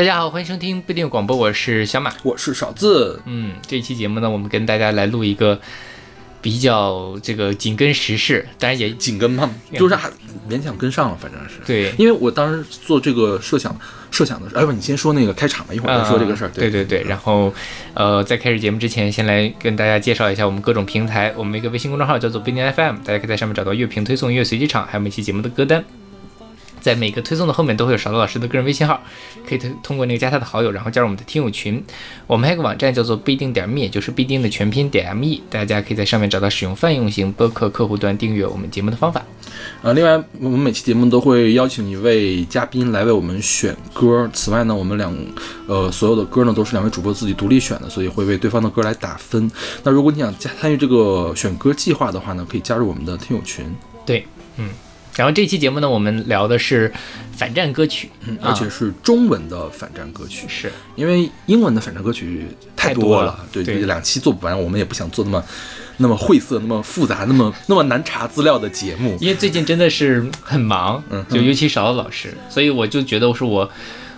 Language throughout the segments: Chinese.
大家好，欢迎收听不一定广播，我是小马，我是少字。嗯，这一期节目呢，我们跟大家来录一个比较这个紧跟时事，当然也紧跟嘛，就是还勉强跟上了，反正是。对，因为我当时做这个设想设想的时候，哎不，你先说那个开场吧，一会儿再说这个事儿。对对对，然后呃，在开始节目之前，先来跟大家介绍一下我们各种平台，我们一个微信公众号叫做不一定 FM，大家可以在上面找到乐评推送、音乐随机场，还有每期节目的歌单。在每个推送的后面都会有勺子老师的个人微信号，可以通通过那个加他的好友，然后加入我们的听友群。我们还有个网站叫做必定点 me，就是必定的全拼点 me，大家可以在上面找到使用泛用型播客客户端订阅我们节目的方法。呃，另外我们每期节目都会邀请一位嘉宾来为我们选歌。此外呢，我们两呃所有的歌呢都是两位主播自己独立选的，所以会为对方的歌来打分。那如果你想加参与这个选歌计划的话呢，可以加入我们的听友群。对，嗯。然后这期节目呢，我们聊的是反战歌曲，而且是中文的反战歌曲，是因为英文的反战歌曲太多了，对，两期做不完，我们也不想做那么那么晦涩、那么复杂、那么那么难查资料的节目。因为最近真的是很忙，嗯，就尤其少了老师，所以我就觉得我说我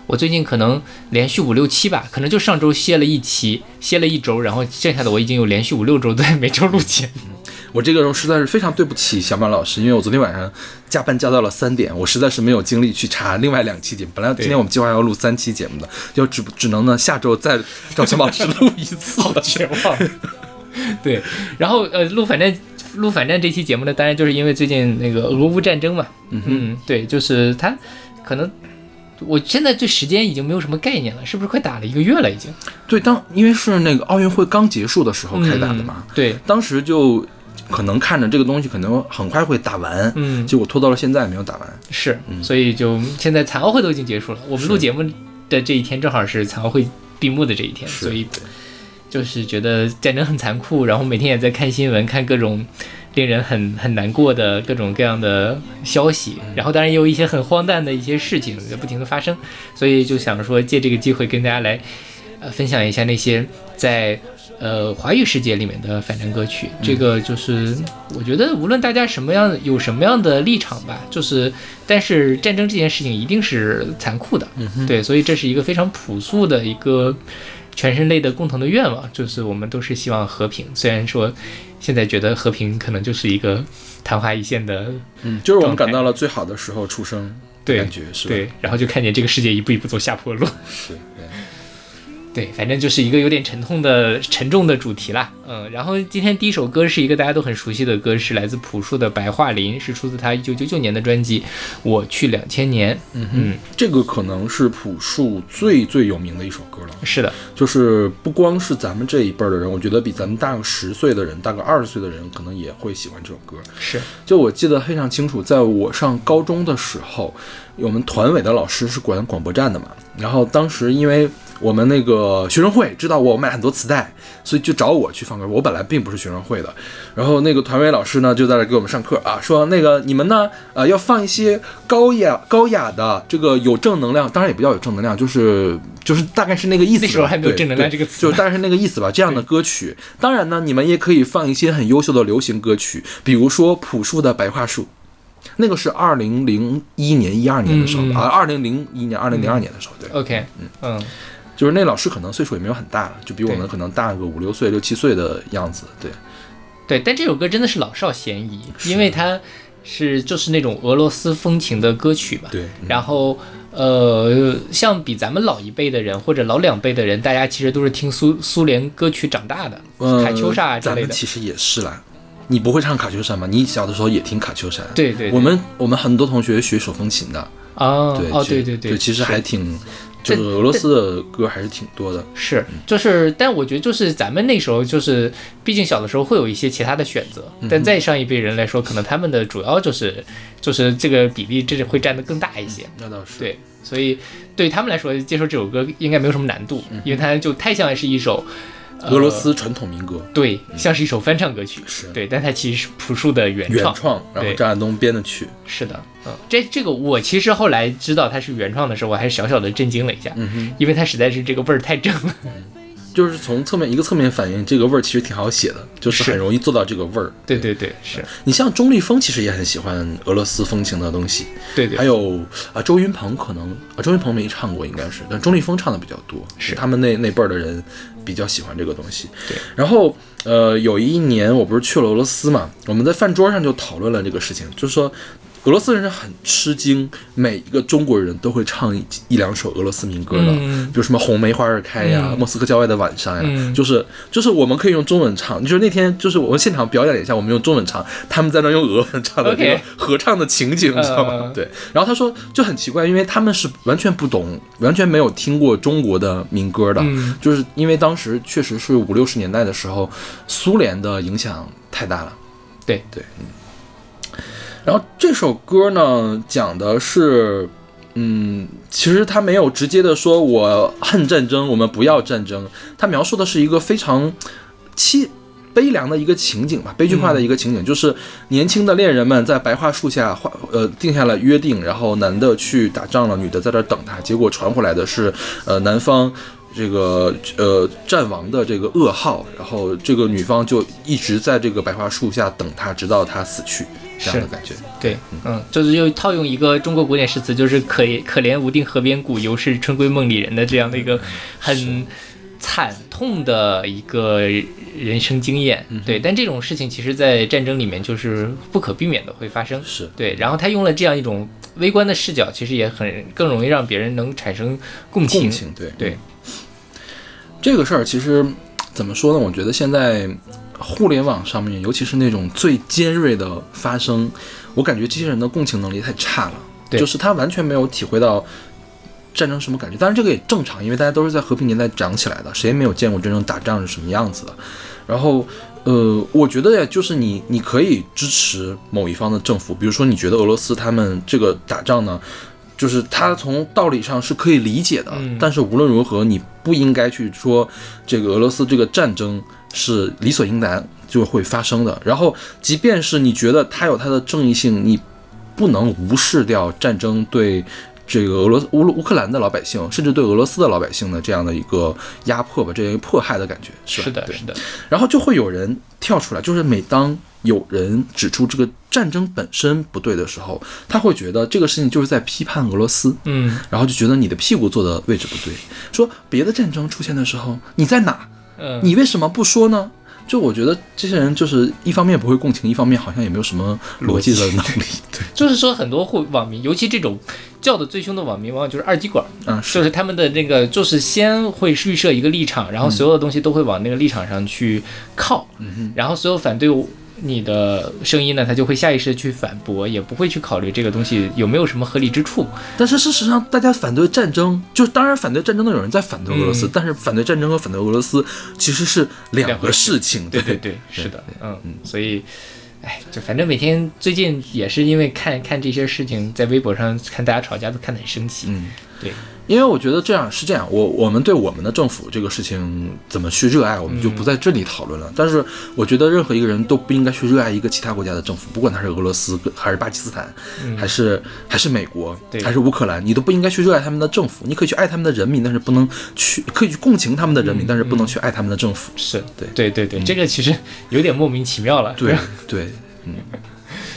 我最近可能连续五六期吧，可能就上周歇了一期，歇了一周，然后剩下的我已经有连续五六周在每周录节目。我这个时候实在是非常对不起小马老师，因为我昨天晚上加班加到了三点，我实在是没有精力去查另外两期节目。本来今天我们计划要录三期节目的，就只只能呢下周再找小马老师录一次，好绝望。对，然后呃录反正录反正这期节目呢，当然就是因为最近那个俄乌战争嘛。嗯嗯，对，就是他可能我现在对时间已经没有什么概念了，是不是快打了一个月了已经？对，当因为是那个奥运会刚结束的时候开打的嘛。对，当时就。可能看着这个东西可能很快会打完，嗯，结果拖到了现在没有打完，是，所以就现在残奥会都已经结束了，我们录节目的这一天正好是残奥会闭幕的这一天，所以就是觉得战争很残酷，然后每天也在看新闻，看各种令人很很难过的各种各样的消息，然后当然也有一些很荒诞的一些事情在不停的发生，所以就想说借这个机会跟大家来呃分享一下那些在。呃，华语世界里面的反战歌曲，这个就是我觉得无论大家什么样有什么样的立场吧，就是但是战争这件事情一定是残酷的，对，所以这是一个非常朴素的一个全人类的共同的愿望，就是我们都是希望和平。虽然说现在觉得和平可能就是一个昙花一现的，嗯，就是我们赶到了最好的时候出生，对，感觉是，对，然后就看见这个世界一步一步走下坡路，是。对，反正就是一个有点沉痛的、沉重的主题啦。嗯，然后今天第一首歌是一个大家都很熟悉的歌，是来自朴树的《白桦林》，是出自他一九九九年的专辑《我去两千年》。嗯嗯，这个可能是朴树最最有名的一首歌了。是的，就是不光是咱们这一辈儿的人，我觉得比咱们大个十岁的人、大个二十岁的人，可能也会喜欢这首歌。是，就我记得非常清楚，在我上高中的时候，我们团委的老师是管广播站的嘛，然后当时因为。我们那个学生会知道我买很多磁带，所以就找我去放歌。我本来并不是学生会的，然后那个团委老师呢就在这给我们上课啊，说那个你们呢，呃，要放一些高雅高雅的这个有正能量，当然也不叫有正能量，就是就是大概是那个意思。那时候还没有正能量这个词，就大概是那个意思吧。这样的歌曲，当然呢，你们也可以放一些很优秀的流行歌曲，比如说朴树的《白桦树》，那个是二零零一年一二年的时候啊，二零零一年二零零二年的时候，对。OK，嗯嗯。就是那老师可能岁数也没有很大了，就比我们可能大个五六岁、六七岁的样子。对，对，但这首歌真的是老少咸宜，因为它是就是那种俄罗斯风情的歌曲嘛。对。然后呃，像比咱们老一辈的人或者老两辈的人，大家其实都是听苏苏联歌曲长大的，卡秋莎之类的。其实也是啦。你不会唱卡秋莎吗？你小的时候也听卡秋莎？对对。我们我们很多同学学手风琴的啊。对哦对对对，其实还挺。这个俄罗斯的歌还是挺多的，是，就是，但我觉得就是咱们那时候就是，毕竟小的时候会有一些其他的选择，但再上一辈人来说，可能他们的主要就是，就是这个比例，这是会占得更大一些。那倒是。对，所以对他们来说，接受这首歌应该没有什么难度，因为它就太像是一首。俄罗斯传统民歌，对，像是一首翻唱歌曲，是。对，但它其实是朴树的原创，原创，然后张亚东编的曲，是的，嗯，这这个我其实后来知道它是原创的时候，我还小小的震惊了一下，嗯因为它实在是这个味儿太正了，就是从侧面一个侧面反映这个味儿其实挺好写的，就是是。很容易做到这个味儿。对对对，是。你像钟立风其实也很喜欢俄罗斯风情的东西，对对。还有啊周云鹏可能啊周云鹏没唱过应该是，但钟立风唱的比较多，是。他们那那辈儿的人比较喜欢这个东西。对，然后呃有一年我不是去了俄罗斯嘛，我们在饭桌上就讨论了这个事情，就是说。俄罗斯人是很吃惊，每一个中国人都会唱一一两首俄罗斯民歌的，嗯比如什么《红梅花儿开》呀，嗯莫斯科郊外的晚上》呀，嗯就是就是我们可以用中文唱，就是那天就是我们现场表演了一下，我们用中文唱，他们在那用俄文唱的这个合唱的情景，你知道吗？嗯对。然后他说就很奇怪，因为他们是完全不懂，完全没有听过中国的民歌的，嗯就是因为当时确实是五六十年代的时候，苏联的影响太大了。对对，嗯。然后这首歌呢，讲的是，嗯，其实他没有直接的说我恨战争，我们不要战争，他描述的是一个非常凄悲凉的一个情景吧，悲剧化的一个情景，就是年轻的恋人们在白桦树下画呃定下了约定，然后男的去打仗了，女的在这儿等他，结果传回来的是呃男方。这个呃战亡的这个噩耗，然后这个女方就一直在这个白桦树下等他，直到他死去，这样的是感觉。对，嗯，就是又套用一个中国古典诗词，就是可可怜无定河边骨，犹是春闺梦里人的这样的一个很惨痛的一个人生经验。对，但这种事情其实，在战争里面就是不可避免的会发生。是对，然后他用了这样一种微观的视角，其实也很更容易让别人能产生共情。共情，对对，这个事儿其实怎么说呢？我觉得现在互联网上面，尤其是那种最尖锐的发声，我感觉这些人的共情能力太差了，对就是他完全没有体会到战争什么感觉。当然这个也正常，因为大家都是在和平年代长起来的，谁也没有见过真正打仗是什么样子的。然后，呃，我觉得呀，就是你你可以支持某一方的政府，比如说你觉得俄罗斯他们这个打仗呢，就是他从道理上是可以理解的，嗯但是无论如何，你不应该去说这个俄罗斯这个战争是理所应当就会发生的。然后，即便是你觉得它有它的正义性，你不能无视掉战争对。这个俄罗斯乌乌克兰的老百姓，甚至对俄罗斯的老百姓的这样的一个压迫吧，这样一个迫害的感觉，是吧？是的，是的，然后就会有人跳出来，就是每当有人指出这个战争本身不对的时候，他会觉得这个事情就是在批判俄罗斯，嗯然后就觉得你的屁股坐的位置不对，说别的战争出现的时候你在哪？嗯，你为什么不说呢？就我觉得这些人就是一方面不会共情，一方面好像也没有什么逻辑的能力。对，就是说很多互网民，尤其这种叫的最凶的网民，往往就是二极管。嗯，就是是他们的那个，就是先会预设一个立场，然后所有的东西都会往那个立场上去靠，嗯然后所有反对你的声音呢，他就会下意识地去反驳，也不会去考虑这个东西有没有什么合理之处。但是事实上，大家反对战争，就当然反对战争的有人在反对俄罗斯，嗯但是反对战争和反对俄罗斯其实是两个事事情。对对对，是的，嗯嗯，所以。哎，就反正每天最近也是因为看看这些事情，在微博上看大家吵架都看得很生气。嗯，对，因为我觉得这样是这样，我我们对我们的政府这个事情怎么去热爱，我们就不在这里讨论了。但是我觉得任何一个人都不应该去热爱一个其他国家的政府，不管他是俄罗斯还是巴基斯坦，还是还是美国，还是乌克兰，你都不应该去热爱他们的政府。你可以去爱他们的人民，但是不能去可以去共情他们的人民，但是不能去爱他们的政府。是对对对对，这个其实有点莫名其妙了。对 对嗯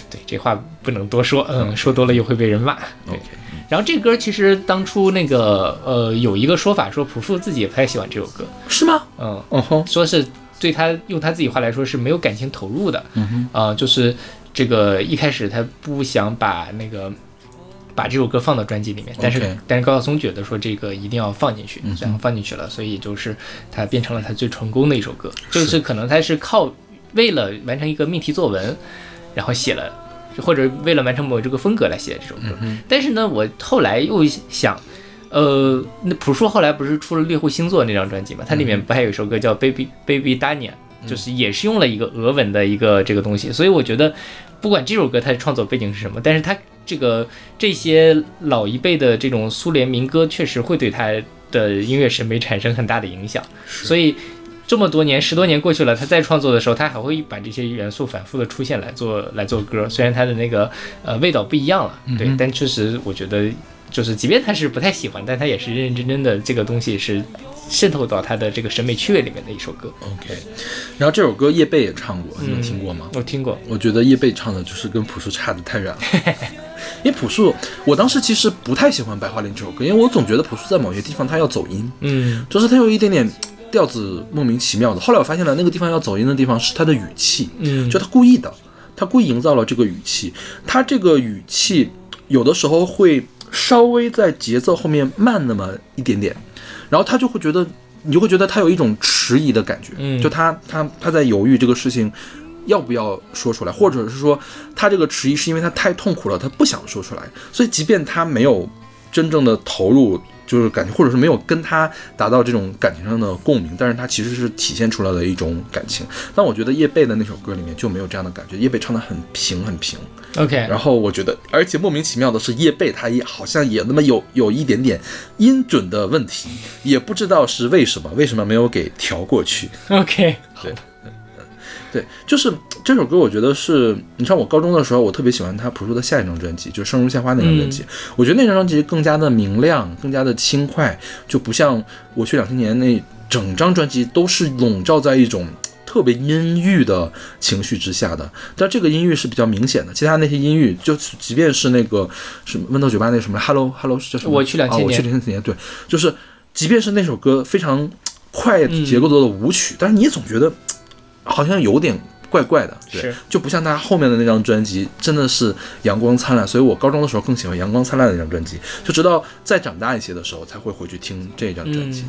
对，这话不能多说，嗯，说多了又会被人骂。对，OK，然后这歌其实当初那个呃有一个说法说朴树自己也不太喜欢这首歌，是吗？嗯，哦吼，说是对他用他自己话来说是没有感情投入的，嗯哼，啊、就是这个一开始他不想把那个把这首歌放到专辑里面，但是但是高晓松觉得说这个一定要放进去嗯哼，然后放进去了，所以就是他变成了他最成功的一首歌，就是。可能他是靠为了完成一个命题作文，然后写了。或者为了完成某这个风格来写这首歌，嗯但是呢，我后来又想，呃，那朴树后来不是出了《猎户星座》那张专辑嘛？它里面不还有一首歌叫《Baby Baby Dania》，就是也是用了一个俄文的一个这个东西，所以我觉得，不管这首歌它的创作背景是什么，但是它这个这些老一辈的这种苏联民歌，确实会对他的音乐审美产生很大的影响，所以。这么多年，十多年过去了，他再创作的时候，他还会把这些元素反复的出现来做来做歌。虽然他的那个呃味道不一样了，对，但确实我觉得就是即便他是不太喜欢，但他也是认认真真的，这个东西是渗透到他的这个审美趣味里面的一首歌。OK，然后这首歌叶蓓也唱过，你有听过吗？我听过，我觉得叶蓓唱的就是跟朴树差的太远了。因为朴树，我当时其实不太喜欢《白桦林》这首歌，因为我总觉得朴树在某些地方他要走音，嗯就是他有一点点调子莫名其妙的。后来我发现了，那个地方要走音的地方是他的语气，嗯，就他故意的，他故意营造了这个语气，他这个语气有的时候会稍微在节奏后面慢那么一点点，然后他就会觉得，你就会觉得他有一种迟疑的感觉，嗯就他他他在犹豫这个事情要不要说出来，或者是说他这个迟疑是因为他太痛苦了，他不想说出来，所以即便他没有真正的投入。就是感觉，或者是没有跟他达到这种感情上的共鸣，但是他其实是体现出来的一种感情。但我觉得叶蓓的那首歌里面就没有这样的感觉，叶蓓唱的很平很平。OK，然后我觉得，而且莫名其妙的是，叶蓓她也好像也那么有有一点点音准的问题，也不知道是为什么，为什么没有给调过去。OK，对，就是这首歌，我觉得是，你像我高中的时候，我特别喜欢他朴树的下一张专辑，就是《生如夏花》那张专辑。我觉得那张专辑更加的明亮，更加的轻快，就不像我去两千年那整张专辑都是笼罩在一种特别阴郁的情绪之下的。但这个阴郁是比较明显的，其他那些阴郁，就即便是那个什么温豆酒吧那什么 Hello Hello 是叫什么？我去2000啊我去年两千年，对，就是即便是那首歌非常快嗯节奏的舞曲，但是你也总觉得好像有点怪怪的，对是，就不像他后面的那张专辑真的是阳光灿烂，所以我高中的时候更喜欢阳光灿烂的那张专辑，就直到再长大一些的时候才会回去听这张专辑。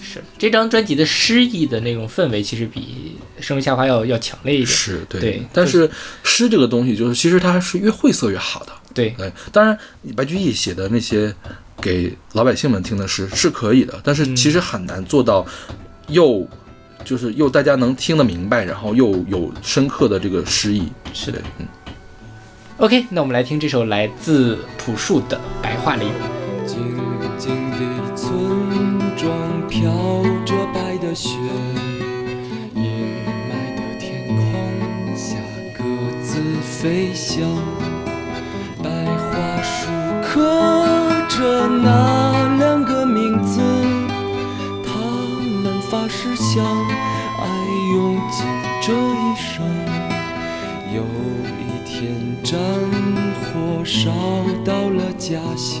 是这张专辑的诗意的那种氛围，其实比《生如夏花要》要强烈一点。是对，对但是诗这个东西，就是其实它是越晦涩越好的。对，对，当然白居易写的那些给老百姓们听的诗是可以的，但是其实很难做到又就是又大家能听得明白，然后又有深刻的这个诗意。是的。嗯，OK，那我们来听这首来自朴树的《白桦林》。静静的村庄飘着白的雪，阴霾的天空下各自飞翔。白桦树刻着那这一生。有一天战火烧到了家乡。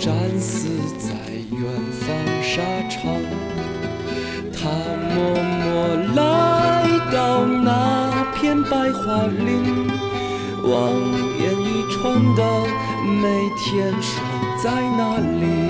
战死在远方沙场。他默默来到那片白桦林。望眼欲穿的每天守在那里。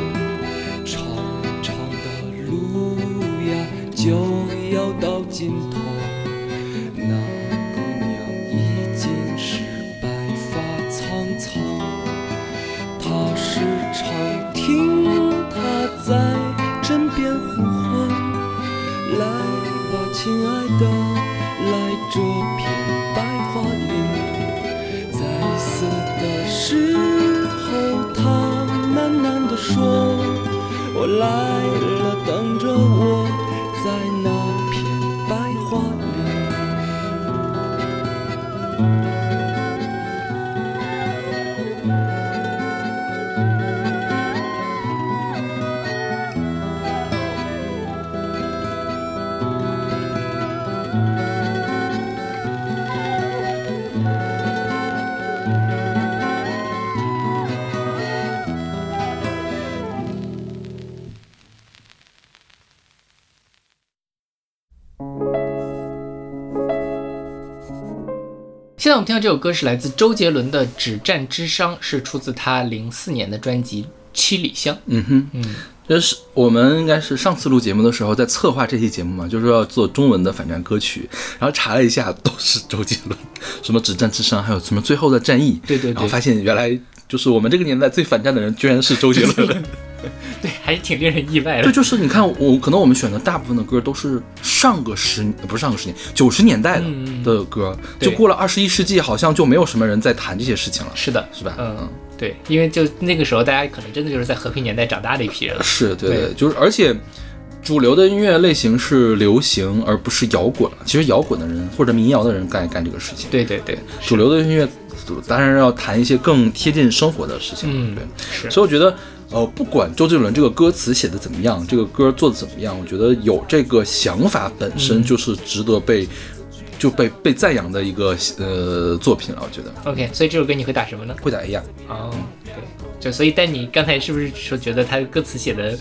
现在我们听到这首歌是来自周杰伦的《止战之殇》，是出自他零四年的专辑《七里香》。嗯哼，嗯，就是我们应该是上次录节目的时候在策划这期节目嘛，就是说要做中文的反战歌曲，然后查了一下都是周杰伦，什么《止战之殇》，还有什么《最后的战役》，对对对然后发现原来就是我们这个年代最反战的人居然是周杰伦。对，还是挺令人意外对，的。就是你看，我可能我们选的大部分的歌都是上个十，不是上个十年，九十年代的嗯的歌，就过了二十一世纪，好像就没有什么人在谈这些事情了，是的，是吧？嗯，对，因为就那个时候，大家可能真的就是在和平年代长大的一批人了。是对对就是而且主流的音乐类型是流行，而不是摇滚了。其实摇滚的人或者民谣的人干干这个事情，对对对，主流的音乐当然要谈一些更贴近生活的事情。嗯对，是所以我觉得。呃，不管周杰伦这个歌词写的怎么样，这个歌做的怎么样，我觉得有这个想法本身就是值得被、就被被赞扬的一个呃作品了。我觉得 OK，所以这首歌你会打什么呢？会打 A 呀。哦，对，就所以，但你刚才是不是说觉得他歌词写的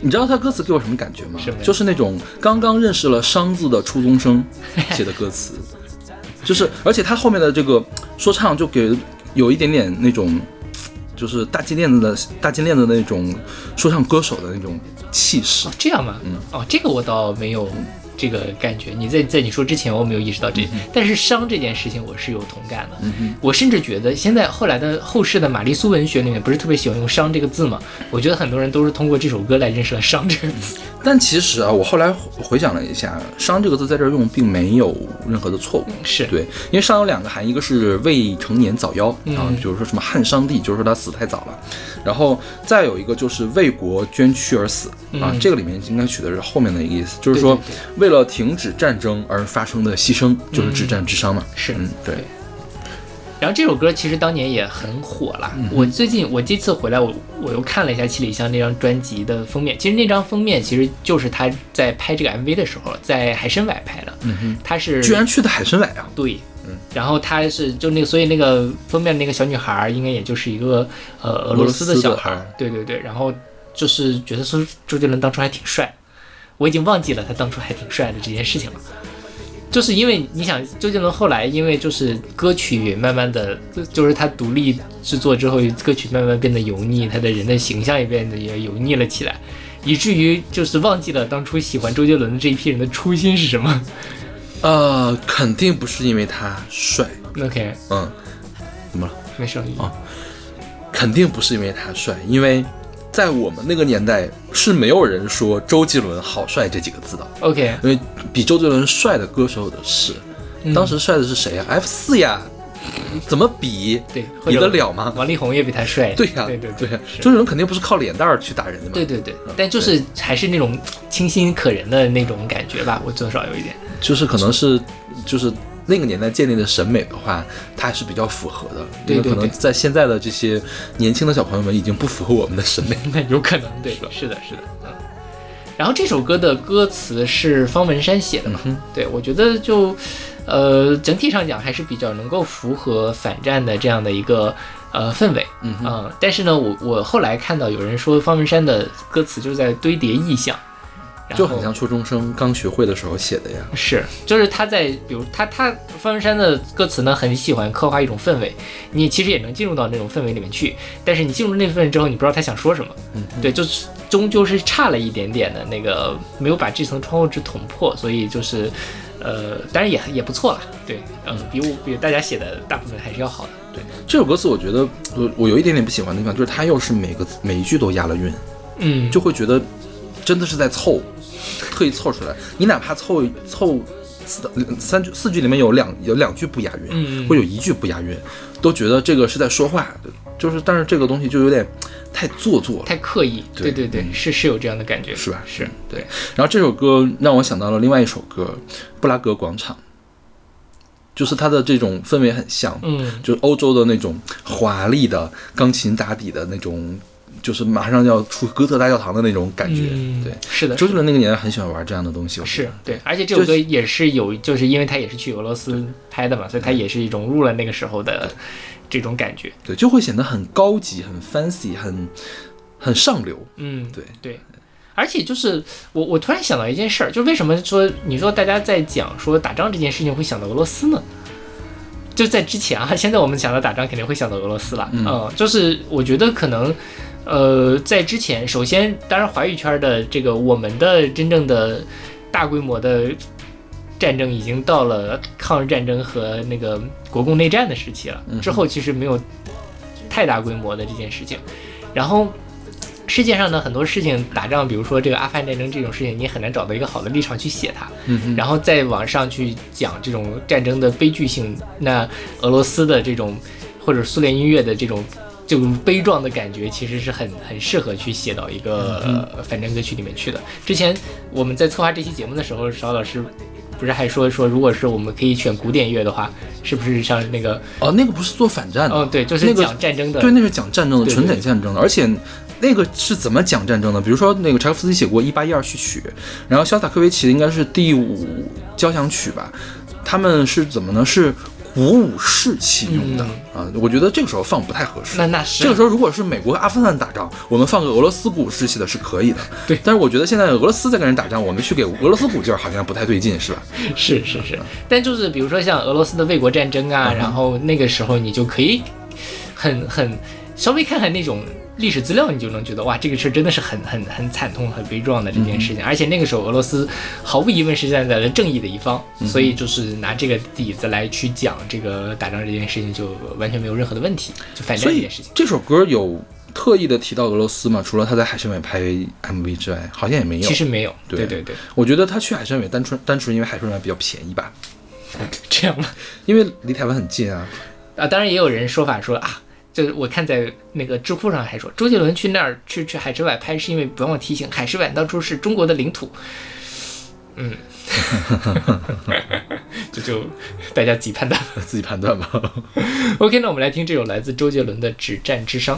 你知道他歌词给我什么感觉吗？就是那种刚刚认识了“商”字的初中生写的歌词，就是而且他后面的这个说唱就给有一点点那种，就是大金链子的大金链子的那种说唱歌手的那种气势哦。这样吗？嗯哦，这个我倒没有这个感觉。你在在你说之前，我没有意识到这，但是伤这件事情我是有同感的。嗯哼，我甚至觉得现在后来的后世的玛丽苏文学里面不是特别喜欢用“伤”这个字吗？我觉得很多人都是通过这首歌来认识了“伤”这个字。但其实啊，我后来回想了一下，“伤”这个字在这儿用并没有任何的错误。是对，因为伤有两个含义，一个是未成年早夭、啊，嗯比如说什么汉商帝，就是说他死太早了，然后再有一个就是为国捐躯而死啊，嗯这个里面应该取的是后面的一个意思，就是说为了停止战争而发生的牺牲，就是止战之殇嘛。是嗯，对，然后这首歌其实当年也很火啦。嗯我最近我这次回来，我我又看了一下《七里香》那张专辑的封面。其实那张封面其实就是他在拍这个 MV 的时候，在海参崴拍的。嗯哼，他是居然去的海参崴啊！对，嗯，然后他是就那个，所以那个封面那个小女孩儿应该也就是一个呃俄罗斯的俄罗斯的小孩儿，对对对，然后就是觉得说周杰伦当初还挺帅，我已经忘记了他当初还挺帅的这件事情了。就是因为你想，周杰伦后来因为就是歌曲慢慢的，就是他独立制作之后，歌曲慢慢变得油腻，他的人的形象也变得也油腻了起来，以至于就是忘记了当初喜欢周杰伦的这一批人的初心是什么。呃，肯定不是因为他帅，OK，嗯，怎么了？没事。哦肯定不是因为他帅，因为在我们那个年代是没有人说周杰伦好帅这几个字的。OK，因为比周杰伦帅的歌手有的是，嗯当时帅的是谁呀、f 四呀，怎么比？对，比得了吗？王力宏也比他帅。对呀、对对对周杰伦肯定不是靠脸蛋儿去打人的嘛。对对对，但就是还是那种清新可人的那种感觉吧，我多少有一点。就是可能是就是那个年代建立的审美的话，它还是比较符合的。对对因为可能在现在的这些年轻的小朋友们已经不符合我们的审美。那有可能，对，是的，是的，嗯。然后这首歌的歌词是方文山写的嘛？嗯对，我觉得就，呃，整体上讲还是比较能够符合反战的这样的一个呃氛围，嗯。但是呢，我我后来看到有人说方文山的歌词就是在堆叠意象，然后就很像初中生刚学会的时候写的呀。是，就是他在，比如他他方文山的歌词呢，很喜欢刻画一种氛围，你其实也能进入到那种氛围里面去，但是你进入那氛围之后，你不知道他想说什么，嗯，对，就是终究是差了一点点的那个，没有把这层窗户纸捅破，所以就是，呃，当然也也不错啦，对，嗯，比我比大家写的大部分还是要好的，对，这首歌词我觉得我我有一点点不喜欢的地方，就是它又是每个每一句都押了韵，嗯，就会觉得真的是在凑，特意凑出来。你哪怕凑凑四三句四句里面有两有两句不押韵，嗯或有一句不押韵，都觉得这个是在说话，就是但是这个东西就有点太做作了。太刻意，对对对对，是是有这样的感觉，是吧？是对，然后这首歌让我想到了另外一首歌《布拉格广场》，就是它的这种氛围很像，嗯。就是欧洲的那种华丽的钢琴打底的那种，就是马上要出哥特大教堂的那种感觉。嗯对，是的，周杰伦那个年代很喜欢玩这样的东西，是对，而且这首歌也是有，就是因为他也是去俄罗斯拍的嘛，所以他也是融入了那个时候的这种感觉。对，就会显得很高级、很 fancy、很很上流。嗯，对对。而且就是我，我突然想到一件事儿，就是为什么说你说大家在讲说打仗这件事情会想到俄罗斯呢？就在之前啊，现在我们想到打仗肯定会想到俄罗斯了，嗯就是我觉得可能，呃，在之前，首先，当然华语圈的这个我们的真正的大规模的战争已经到了抗日战争和那个国共内战的时期了，之后其实没有太大规模的这件事情，然后。世界上的很多事情打仗，比如说这个阿富汗战争这种事情，你很难找到一个好的立场去写它。然后再往上去讲这种战争的悲剧性，那俄罗斯的这种或者苏联音乐的这种这种悲壮的感觉，其实是很很适合去写到一个、呃反战歌曲里面去的。之前我们在策划这期节目的时候，邵老师不是还说说，如果是我们可以选古典乐的话，是不是像那个哦，那个不是做反战的，嗯对，就是那个讲战争的，对，那是讲战争的，对对纯讲战争的，而且那个是怎么讲战争的？比如说那个柴可夫斯基写过《一八一二序曲》，然后肖斯塔科维奇的应该是第五交响曲吧？他们是怎么呢？是鼓舞士气用的、啊，我觉得这个时候放不太合适。那那是这个时候，如果是美国和阿富汗打仗，我们放个俄罗斯鼓舞士气的是可以的。对但是我觉得现在俄罗斯在跟人打仗，我们去给俄罗斯鼓劲儿，好像不太对劲，是吧？是是是，但就是比如说像俄罗斯的卫国战争啊，然后那个时候你就可以很很稍微看看那种历史资料，你就能觉得哇，这个事儿真的是很很很惨痛、很悲壮的这件事情。而且那个时候俄罗斯毫无疑问是站在了正义的一方，所以就是拿这个底子来去讲这个打仗这件事情，就完全没有任何的问题，就反所以战这件事情。这首歌有特意的提到俄罗斯吗？除了他在海参崴拍 MV 之外，好像也没有。其实没有，对对对对，我觉得他去海参崴单纯单纯因为海参崴比较便宜吧，这样吗。因为离台湾很近啊。啊，当然也有人说法说啊，就是我看在那个知乎上还说，周杰伦去那儿去去海之外拍，是因为不忘提醒海之外当初是中国的领土。嗯，这就大家自己判断。自己判断吧。OK，那我们来听这首来自周杰伦的《止战之殇》。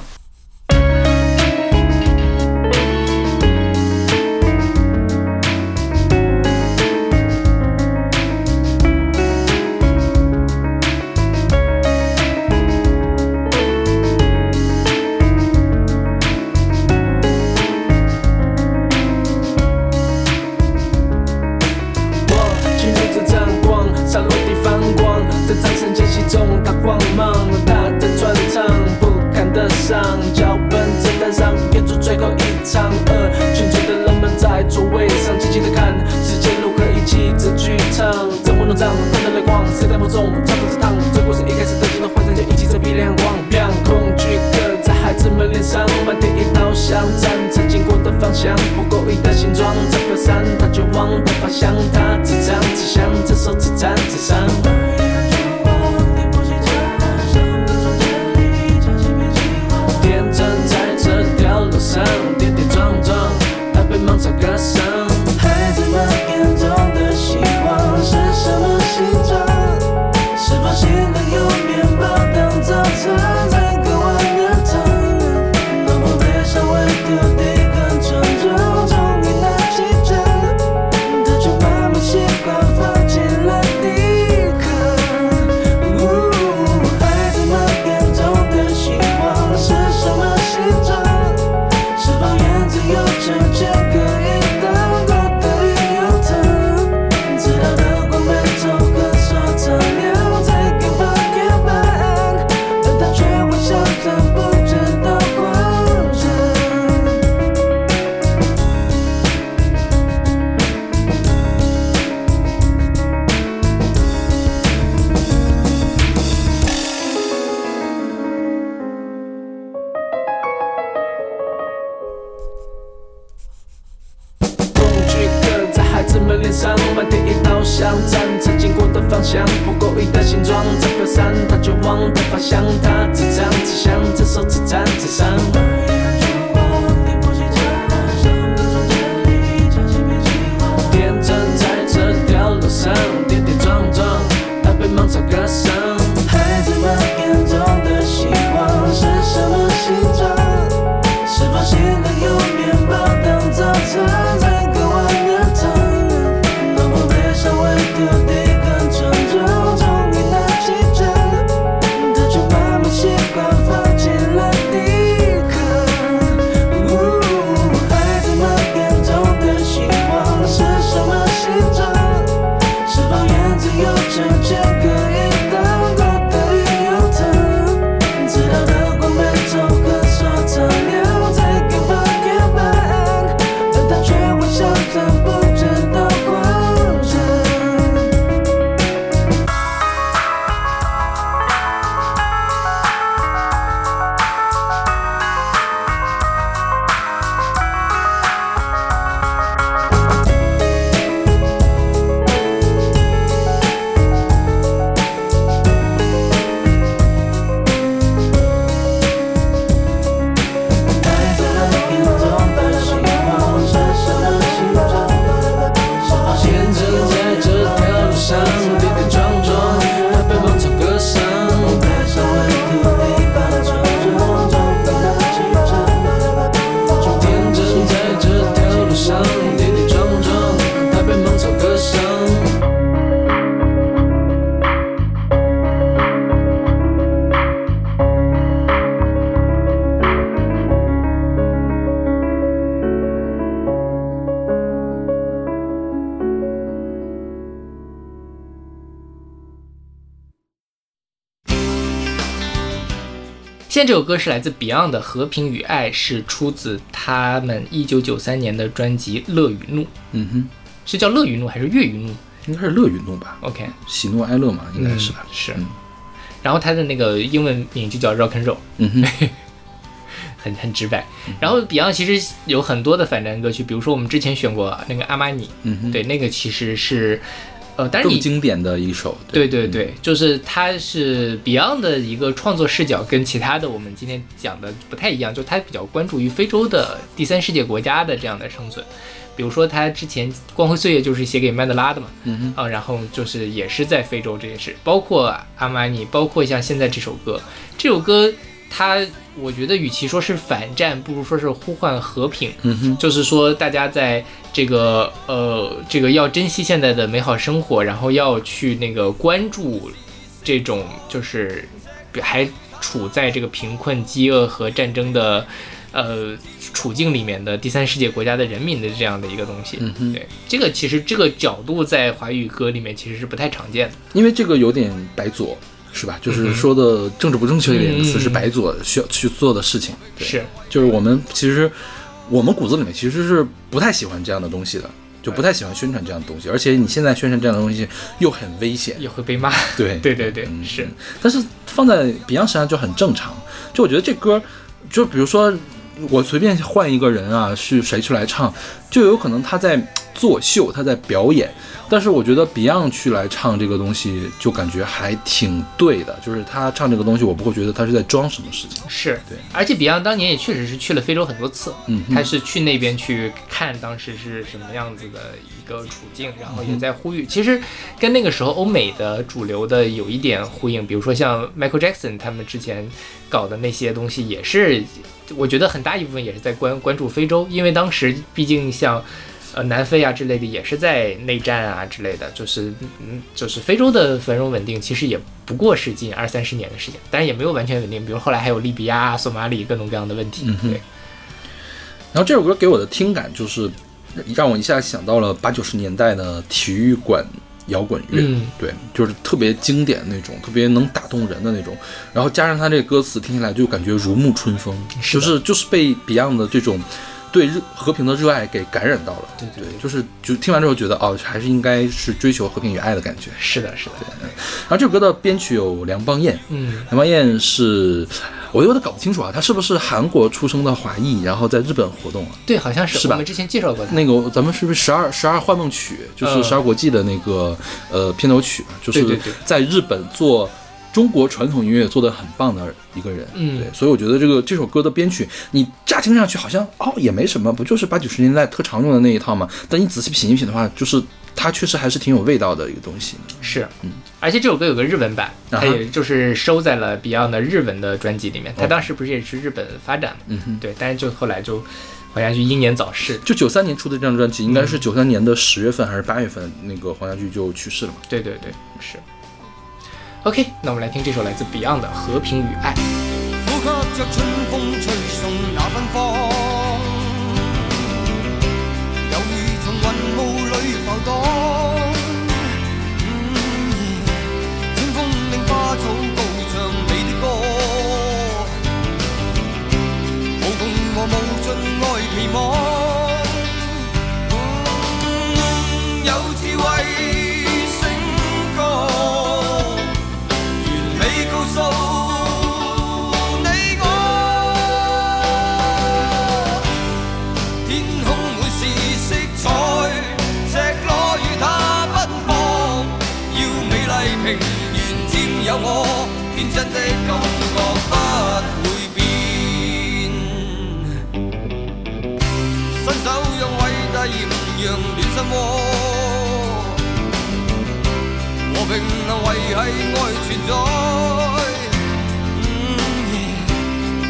的方向，它自唱自响，这首自赞自伤。这首歌是来自 Beyond 的《和平与爱》，是出自他们一九九三年的专辑《乐与怒》，嗯哼，是叫《乐与怒》还是《乐与怒？应该是乐与怒吧，？OK，喜怒哀乐嘛，应该是吧。嗯？是。嗯。然后他的那个英文名就叫 Rock and Roll，嗯哼，很很直白。然后 Beyond 其实有很多的反战歌曲，比如说我们之前选过那个阿玛尼，嗯哼，对，那个其实是，呃，但是你更经典的一首，对对对，就是它是 Beyond 的一个创作视角，跟其他的我们今天讲的不太一样，就它比较关注于非洲的第三世界国家的这样的生存。比如说，他之前《光辉岁月》就是写给曼德拉的嘛，嗯哼，啊，然后就是也是在非洲这件事，包括阿玛尼，包括像现在这首歌，这首歌它我觉得与其说是反战，不如说是呼唤和平。嗯哼，就是说，大家在这个呃，这个要珍惜现在的美好生活，然后要去那个关注这种就是还处在这个贫困、饥饿和战争的呃处境里面的第三世界国家的人民的这样的一个东西。嗯哼对，这个其实这个角度在华语歌里面其实是不太常见的。因为这个有点白左，是吧？就是说的政治不正确一点的词嗯是白左需要去做的事情。对，是，就是我们其实我们骨子里面其实是不太喜欢这样的东西的，就不太喜欢宣传这样的东西。而且你现在宣传这样的东西又很危险。也会被骂。对对对对，嗯是，但是放在 Beyond 身上就很正常。就我觉得这歌，就比如说我随便换一个人啊，是谁去来唱，就有可能他在作秀，他在表演。但是我觉得 Beyond 去来唱这个东西，就感觉还挺对的。就是他唱这个东西，我不会觉得他是在装什么事情。是对，而且 Beyond 当年也确实是去了非洲很多次，嗯他是去那边去看当时是什么样子的一个处境，然后也在呼吁，其实跟那个时候欧美的主流的有一点呼应，比如说像 Michael Jackson 他们之前搞的那些东西，也是我觉得很大一部分也是在关关注非洲，因为当时毕竟像。呃，南非啊之类的也是在内战啊之类的，就是嗯，就是非洲的繁荣稳定其实也不过是近二三十年的时间，但是也没有完全稳定，比如后来还有利比亚、啊、索马里各种各样的问题。对，然后这首歌给我的听感就是，让我一下想到了八九十年代的体育馆摇滚乐，嗯对，就是特别经典那种，特别能打动人的那种。然后加上他这个歌词，听起来就感觉如沐春风，是就是就是被 Beyond 的这种对热和平的热爱给感染到了。对对对就是就听完之后觉得哦，还是应该是追求和平与爱的感觉。是的，是的，然后这首歌的编曲有梁邦彦，嗯梁邦彦是我有点搞不清楚啊，他是不是韩国出生的华裔，然后在日本活动啊？对，好像是是吧我们之前介绍过他。那个咱们是不是十二十二幻梦曲，就是嗯十二国际的那个呃片头曲啊，就是在日本做中国传统音乐做的很棒的一个人，嗯对，所以我觉得这个这首歌的编曲，你乍听上去好像哦也没什么，不就是八九十年代特常用的那一套嘛？但你仔细品一品的话，就是它确实还是挺有味道的一个东西。是，而且这首歌有个日文版，它也就是收在了 Beyond 的日文的专辑里面。他当时不是也是日本发展嘛？嗯哼，对，但是就后来就黄家驹英年早逝。就九三年出的这张专辑，应该嗯是九三年的十月份还是八月份，那个黄家驹就去世了嘛。对对对，是。OK，那我们来听这首来自 Beyond 的《和平与爱》。天真的感覺不會變。伸手讓偉大豔陽暖心窩。和平能維系愛存在。嗯，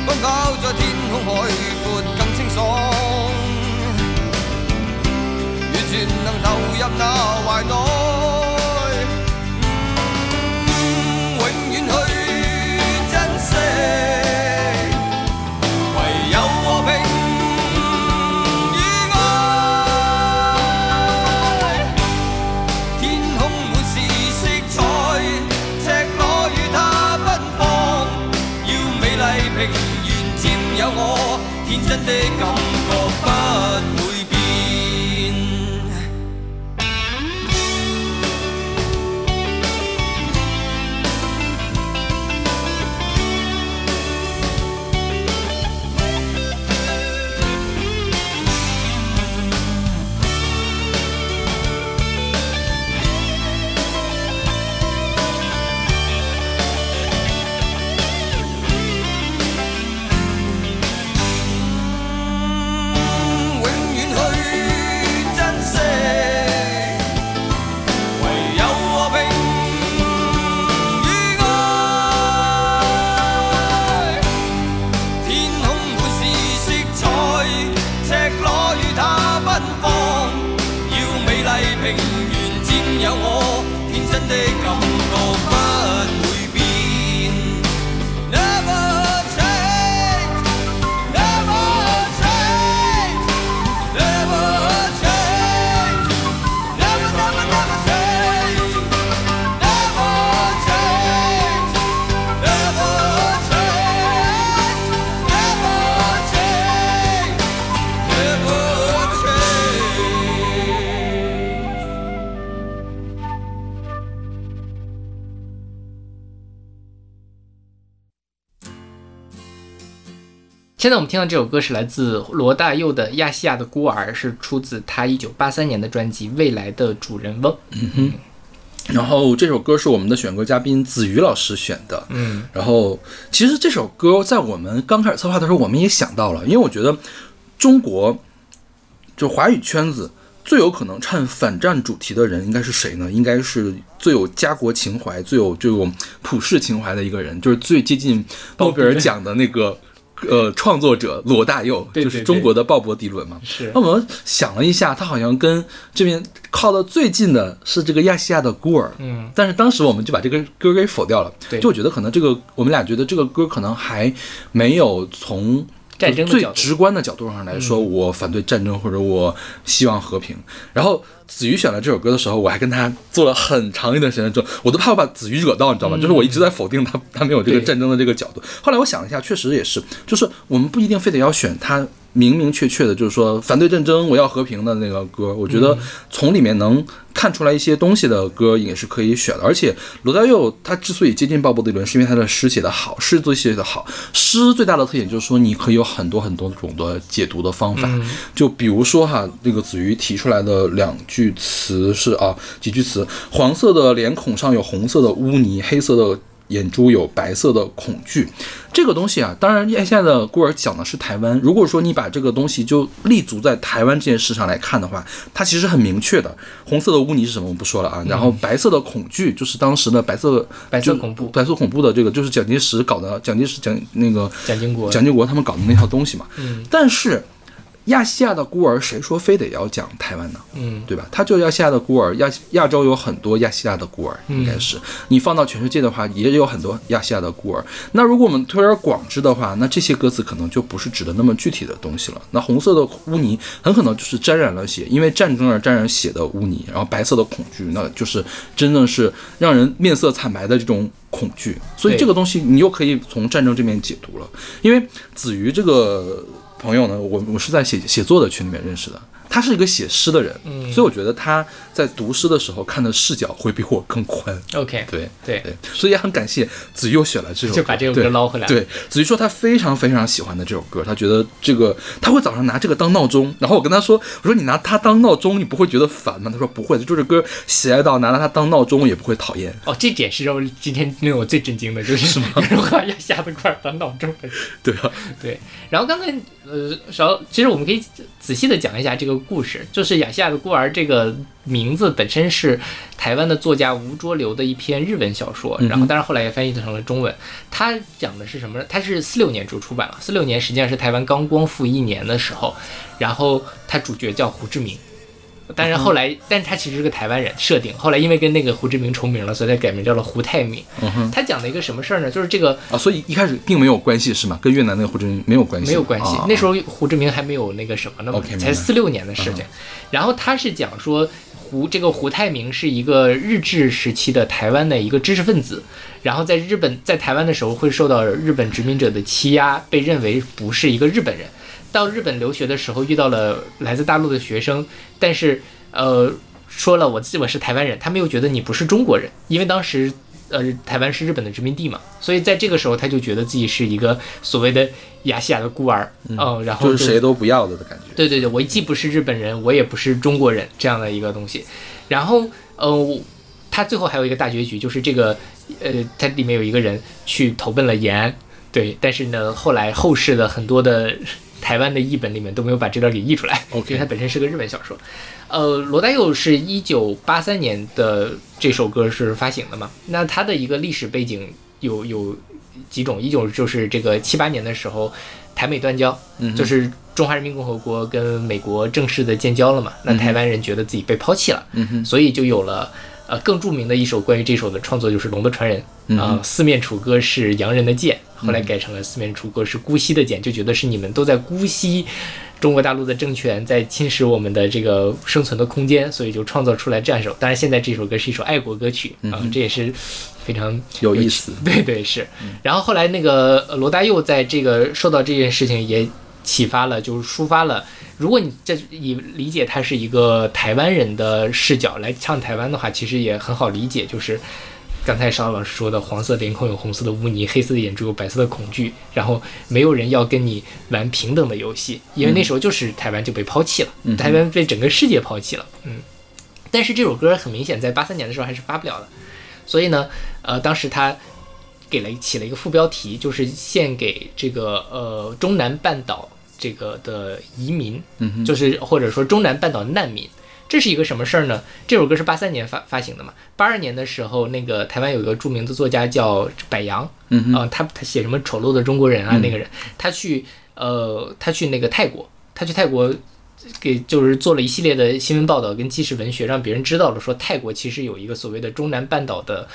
奔跑在。天空海闊更清爽，完全能投入那懷內。我，天真现在我们听到这首歌是来自罗大佑的《亚细亚的孤儿》，是出自他一九八三年的专辑《未来的主人翁》。嗯哼然后这首歌是我们的选歌嘉宾子瑜老师选的，嗯，然后其实这首歌在我们刚开始策划的时候，我们也想到了，因为我觉得中国就华语圈子最有可能唱反战主题的人应该是谁呢？应该是最有家国情怀、最有这种普世情怀的一个人，就是最接近诺贝尔奖的那个。呃，创作者罗大佑就是中国的鲍勃迪伦嘛。是那我们想了一下，他好像跟这边靠的最近的是这个亚细亚的孤儿。嗯，但是当时我们就把这个歌给否掉了。对就我觉得可能这个我们俩觉得这个歌可能还没有从最战争最直观的角度上来说，我反对战争或者我希望和平。然后子瑜选了这首歌的时候，我还跟他做了很长一段时间的争，我都怕我把子瑜惹到，你知道吗？就是我一直在否定他，他没有这个战争的这个角度。后来我想了一下，确实也是，就是我们不一定非得要选他明明确确的，就是说反对战争，我要和平的那个歌，我觉得从里面能看出来一些东西的歌也是可以选的。而且罗大佑他之所以接近鲍勃迪伦，是因为他的诗写得好，诗作写得好。诗最大的特点就是说，你可以有很多很多种的解读的方法。就比如说哈，那个子瑜提出来的两句词是啊，几句词：黄色的脸孔上有红色的污泥，黑色的。眼珠有白色的恐惧，这个东西啊，当然，现在的孤儿讲的是台湾。如果说你把这个东西就立足在台湾这件事上来看的话，它其实很明确的。红色的污泥是什么，我们不说了啊。然后白色的恐惧就是当时的白色白色恐怖，白色恐怖的这个就是蒋介石搞的，蒋介石蒋那个蒋经国蒋经国他们搞的那套东西嘛。嗯，但是。亚细亚的孤儿，谁说非得要讲台湾呢？嗯，对吧？他就是亚细亚的孤儿，亚亚洲有很多亚细亚的孤儿，应该是你放到全世界的话，也有很多亚细亚的孤儿。那如果我们推而广之的话，那这些歌词可能就不是指的那么具体的东西了。那红色的污泥很可能就是沾染了血，因为战争而沾染血的污泥。然后白色的恐惧，那就是真的是让人面色惨白的这种恐惧。所以这个东西你又可以从战争这面解读了，因为子瑜这个。朋友呢？我我是在写写作的群里面认识的。他是一个写诗的人，嗯，所以我觉得他在读诗的时候看的视角会比我更宽。OK，对对对，所以也很感谢子又选了这首歌，就把这首歌捞回来。对，子瑜说他非常非常喜欢的这首歌，他觉得这个他会早上拿这个当闹钟。然后我跟他说，我说你拿它当闹钟，你不会觉得烦吗？他说不会，就这歌喜爱到拿了它当闹钟也不会讨厌。哦，这点是让我今天令我最震惊的，就是什么？要下的块当闹钟？对啊，对。然后刚才呃，稍其实我们可以仔细的讲一下这个故事，就是。亚细亚的孤儿这个名字本身是台湾的作家吴浊流的一篇日文小说，然后但是后来也翻译成了中文。它讲的是什么？呢？它是四六年就出版了，四六年实际上是台湾刚光复一年的时候，然后它主角叫胡志明。但是后来，但是他其实是个台湾人设定。后来因为跟那个胡志明重名了，所以他改名叫了胡泰明。他讲的一个什么事儿呢？就是这个啊，所以一开始并没有关系是吗？跟越南那个胡志明没有关系，没有关系。那时候胡志明还没有那个什么呢嘛，才四六年的事情。然后他是讲说胡这个胡泰明是一个日治时期的台湾的一个知识分子，然后在日本在台湾的时候会受到日本殖民者的欺压，被认为不是一个日本人。到日本留学的时候，遇到了来自大陆的学生，但是呃说了我自己我是台湾人，他们又觉得你不是中国人，因为当时呃台湾是日本的殖民地嘛，所以在这个时候他就觉得自己是一个所谓的亚细亚的孤儿，嗯，然后就是谁都不要的的感觉。对对对，我既不是日本人，我也不是中国人这样的一个东西。然后呃，他最后还有一个大结局，就是这个呃，他里面有一个人去投奔了延安，对，但是呢后来后世的很多的。台湾的译本里面都没有把这段给译出来，因为它本身是个日本小说。呃，罗大佑是一九八三年的这首歌是发行的嘛？那它的一个历史背景有有几种，一种就是这个七八年的时候，台美断交，就是中华人民共和国跟美国正式的建交了嘛？那台湾人觉得自己被抛弃了，所以就有了。呃，更著名的一首关于这首的创作就是《龙的传人》啊，四面楚歌是洋人的剑，后来改成了四面楚歌是姑息的剑，就觉得是你们都在姑息中国大陆的政权，在侵蚀我们的这个生存的空间，所以就创造出来这样一首。当然，现在这首歌是一首爱国歌曲啊，这也是非常有意思。对对是。然后后来那个罗大佑在这个受到这件事情也启发了，就是抒发了。如果你这以理解他是一个台湾人的视角来唱台湾的话，其实也很好理解，就是刚才邵老师说的，黄色脸孔有红色的污泥，黑色的眼珠有白色的恐惧，然后没有人要跟你玩平等的游戏，因为那时候就是台湾就被抛弃了，台湾被整个世界抛弃了，嗯。但是这首歌很明显在八三年的时候还是发不了的，所以呢，呃，当时他给了起了一个副标题，就是献给这个呃中南半岛。这个的移民，嗯，就是或者说中南半岛难民，这是一个什么事儿呢？这首歌是八三年发发行的嘛？八二年的时候，那个台湾有一个著名的作家叫柏杨，嗯啊，他他写什么丑陋的中国人啊？那个人，他去呃，他去那个泰国，他去泰国给就是做了一系列的新闻报道跟纪实文学，让别人知道了说泰国其实有一个所谓的中南半岛的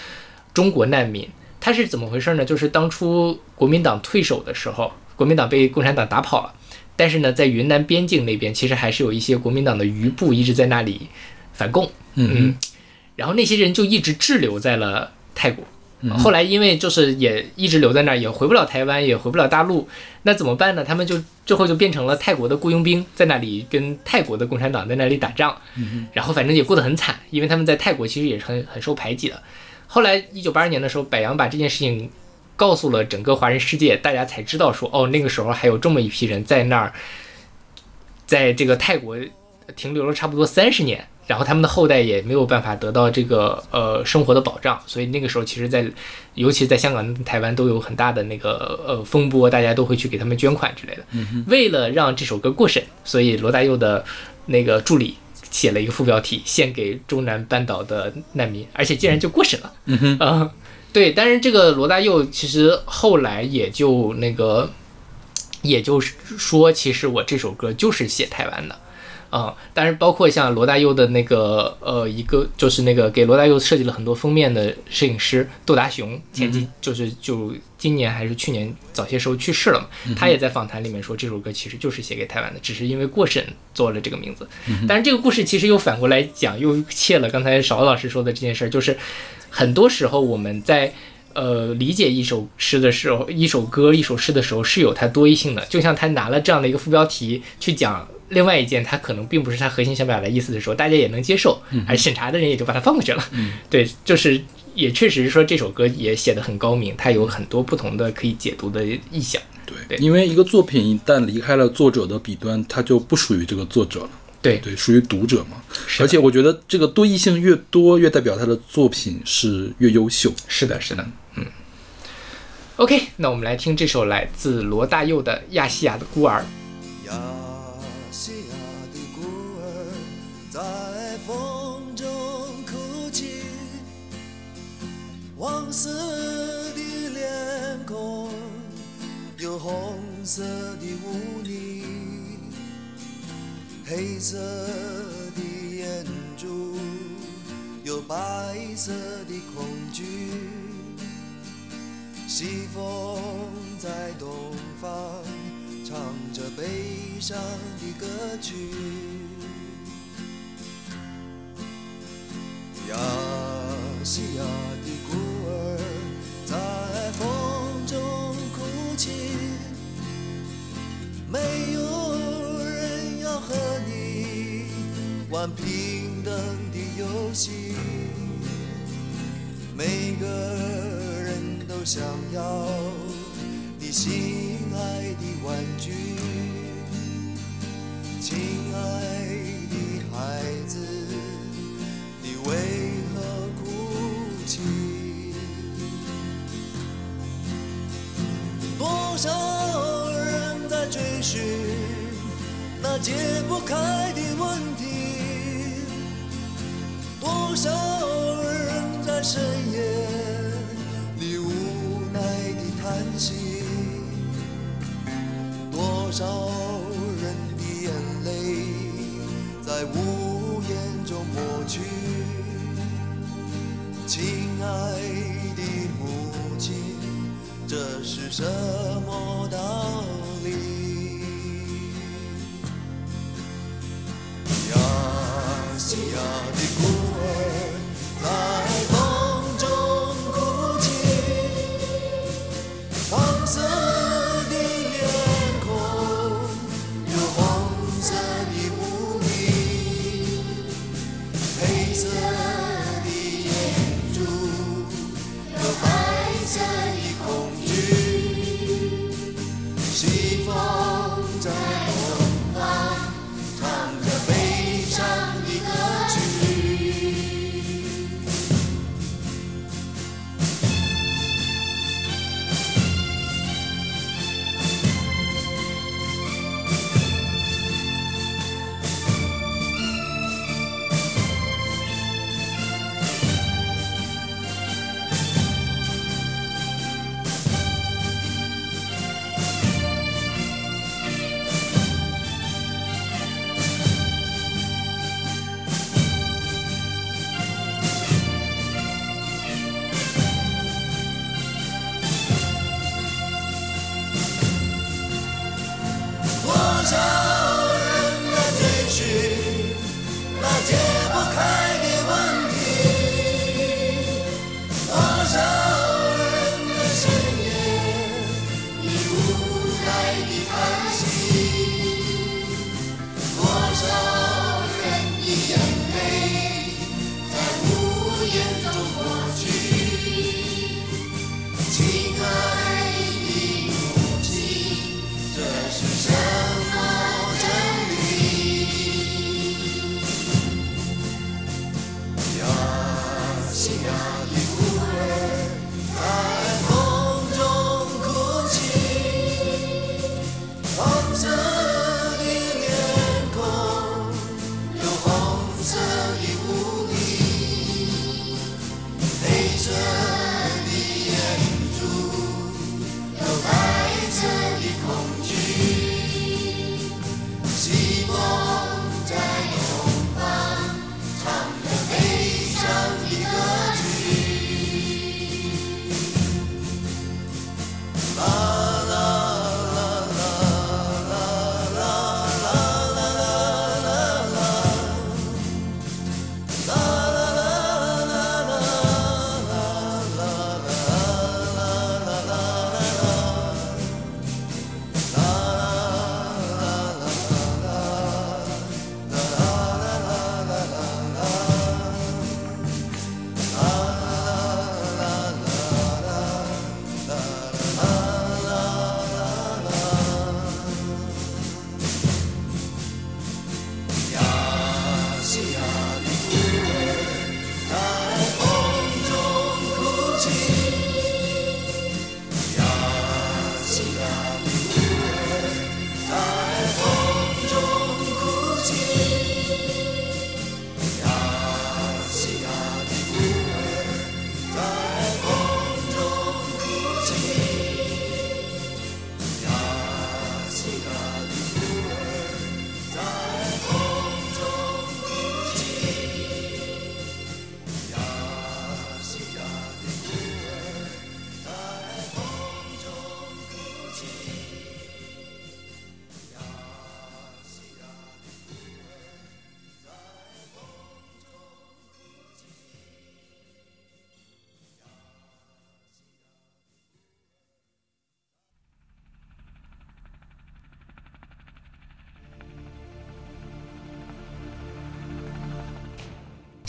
中国难民，他是怎么回事呢？就是当初国民党退守的时候，国民党被共产党打跑了。但是呢，在云南边境那边，其实还是有一些国民党的余部一直在那里反共。嗯，然后那些人就一直滞留在了泰国。后来因为就是也一直留在那儿，也回不了台湾，也回不了大陆，那怎么办呢？他们就最后就变成了泰国的雇佣兵，在那里跟泰国的共产党在那里打仗，然后反正也过得很惨，因为他们在泰国其实也是很很受排挤的。后来一九八二年的时候，柏杨把这件事情告诉了整个华人世界，大家才知道说，哦，那个时候还有这么一批人在那儿，在这个泰国停留了差不多三十年，然后他们的后代也没有办法得到这个呃生活的保障，所以那个时候其实在，尤其是在香港、台湾都有很大的那个呃风波，大家都会去给他们捐款之类的。为了让这首歌过审，所以罗大佑的那个助理写了一个副标题，献给中南半岛的难民，而且竟然就过审了。嗯哼，啊、对，但是这个罗大佑其实后来也就那个，也就是说，其实我这首歌就是写台湾的，啊、但是包括像罗大佑的那个呃一个就是那个给罗大佑设计了很多封面的摄影师窦达雄，前几就是就今年还是去年早些时候去世了嘛，他也在访谈里面说这首歌其实就是写给台湾的，只是因为过审做了这个名字。但是这个故事其实又反过来讲，又切了刚才邵老师说的这件事儿，就是很多时候我们在呃理解一首诗的时候，一首歌、一首诗的时候是有它多义性的。就像他拿了这样的一个副标题去讲另外一件他可能并不是他核心想表达意思的时候，大家也能接受，而审查的人也就把它放过去了。对，就是也确实是说这首歌也写得很高明，它有很多不同的可以解读的意象。对，对因为一个作品一旦离开了作者的笔端，它就不属于这个作者了，对，对，属于读者嘛。而且我觉得这个多义性越多，越代表他的作品是越优秀。是的，是的，嗯。OK，那我们来听这首来自罗大佑的《亚细亚的孤儿》。亚细亚的孤儿在风中哭泣，黄色的脸孔有红色的污泥，黑色的眼珠有白色的恐惧。西风在东方唱着悲伤的歌曲。亚细亚的孤儿在风中哭泣，没有玩平等的游戏。每个人都想要你心爱的玩具，亲爱的孩子，你为何哭泣？多少人在追寻那解不开的问题？多少人在深夜里无奈地叹息？多少人的眼泪在无言中抹去？亲爱的母亲，这是什么道理？亚细亚的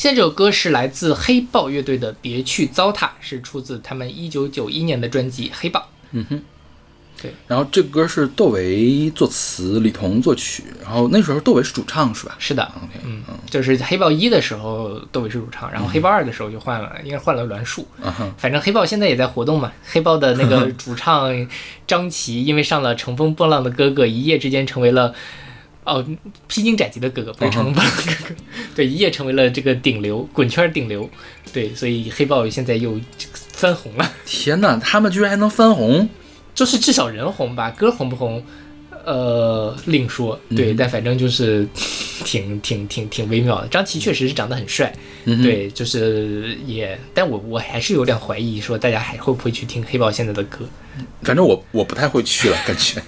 现在这首歌是来自黑豹乐队的《别去糟蹋》，是出自他们一九九一年的专辑《黑豹》。嗯哼，对。然后这个歌是窦唯作词，李彤作曲。然后那时候窦唯是主唱是吧？是的，OK，嗯，就是黑豹一的时候窦唯是主唱，然后黑豹二的时候就换了，应该换了栾树。反正黑豹现在也在活动嘛。黑豹的那个 主唱张琪，因为上了《乘风破浪的哥哥》，一夜之间成为了哦披荆斩棘的哥哥，不是乘风破浪的哥哥，对，一夜成为了这个顶流，滚圈顶流。对，所以黑豹现在又翻红了，天哪，他们居然还能翻红！就是至少人红吧，歌红不红？呃，另说，对，但反正就是挺挺挺挺微妙的。张琪确实是长得很帅，嗯，对，就是也，但我我还是有点怀疑，说大家还会不会去听黑豹现在的歌？反正我我不太会去了，感觉。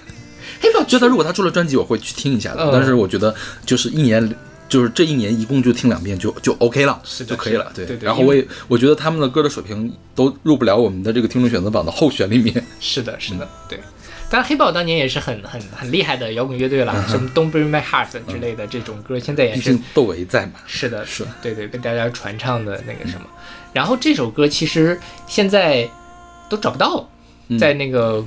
黑豹觉得如果他出了专辑，我会去听一下的。嗯但是我觉得就是一年，就是这一年一共就听两遍就就 OK 了，是就可以了。对对对然后我也我觉得他们的歌的水平都入不了我们的这个听众选择榜的候选里面。是的，是的，对。当然，黑豹当年也是很很很厉害的摇滚乐队了，什么《Don't Break My Heart》之类的这种歌，现在也是窦唯在嘛。是的，是对对，被大家传唱的那个什么。然后这首歌其实现在都找不到，嗯在那个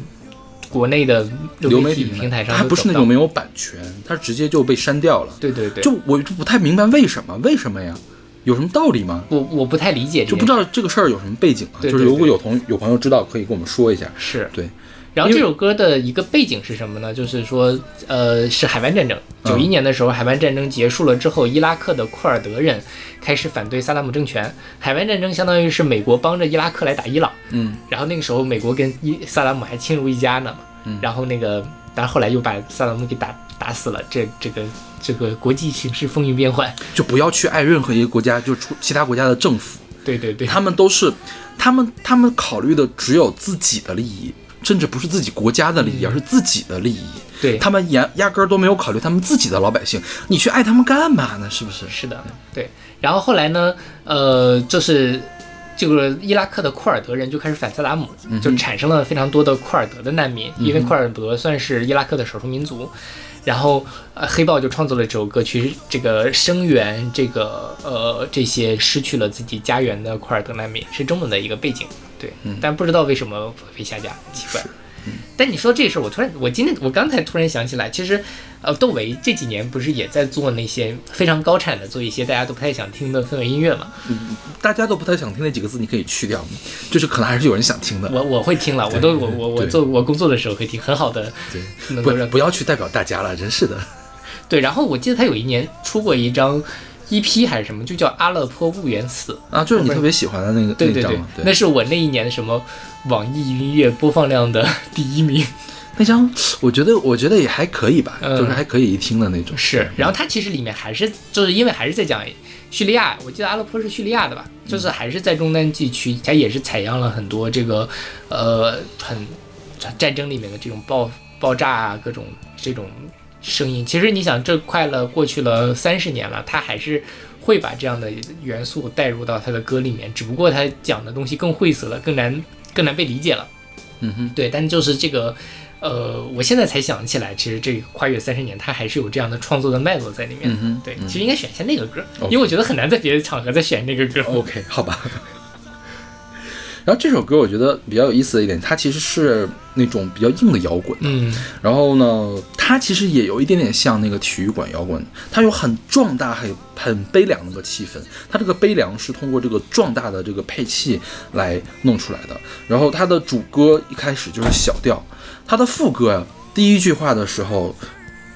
国内的流媒媒体平台上它不是那种没有版权，它直接就被删掉了。对对对，就我就不太明白为什么，为什么呀？有什么道理吗？我我不太理解就不知道这个事儿有什么背景啊？对对就是如果有同有朋友知道，可以跟我们说一下。是对。然后这首歌的一个背景是什么呢？就是说，呃，是海湾战争。嗯九一年的时候，海湾战争结束了之后，伊拉克的库尔德人开始反对萨达姆政权。海湾战争相当于是美国帮着伊拉克来打伊朗，嗯然后那个时候美国跟伊萨达姆还亲如一家呢嘛。嗯然后那个，但是后来又把萨达姆给打打死了。这这个这个国际形势风云变幻。就不要去爱任何一个国家，就出其他国家的政府，对对对，他们都是，他们他们考虑的只有自己的利益，甚至不是自己国家的利益，而是自己的利益。对他们压压根儿都没有考虑他们自己的老百姓，你去爱他们干嘛呢？是不是？是的，对。然后后来呢，呃，就是这个伊拉克的库尔德人就开始反萨达姆，就产生了非常多的库尔德的难民，因为库尔德算是伊拉克的少数民族。然后，呃，黑豹就创作了这首歌曲，这个声援这个呃这些失去了自己家园的库尔德难民，是中文的一个背景。对，但不知道为什么被下架，奇怪。但你说这事儿，我突然，我今天我刚才突然想起来，其实，呃，窦唯这几年不是也在做那些非常高产的，做一些大家都不太想听的氛围音乐嘛？大家都不太想听那几个字，你可以去掉，就是可能还是有人想听的。我我会听了，我都我我我做我工作的时候会听，很好的，对，不要去代表大家了，真是的。对。然后我记得他有一年出过一张 EP 还是什么，就叫《阿勒颇勿远死》。啊，就是你特别喜欢的那个对对对那是我那一年的什么网易云音乐播放量的第一名。那张，我觉得我觉得也还可以吧，嗯就是还可以一听的那种。是，然后它其实里面还是就是因为还是在讲叙利亚，我记得阿勒颇是叙利亚的吧，就是还是在中南地区，它也是采样了很多这个呃很战争里面的这种爆爆炸啊各种这种声音。其实你想，这快了过去了三十年了，他还是。会把这样的元素带入到他的歌里面，只不过他讲的东西更晦涩了，更难更难被理解了。嗯哼，对，但就是这个，呃，我现在才想起来，其实这个跨越三十年，它还是有这样的创作的脉络在里面。嗯哼对，其实应该选一下那个歌因为我觉得很难在别的场合再选那个歌。OK，好吧。然后这首歌我觉得比较有意思的一点，它其实是那种比较硬的摇滚，嗯，然后呢，它其实也有一点点像那个体育馆摇滚，它有很壮大、很很悲凉的那个气氛。它这个悲凉是通过这个壮大的这个配器来弄出来的。然后它的主歌一开始就是小调，它的副歌呀，第一句话的时候。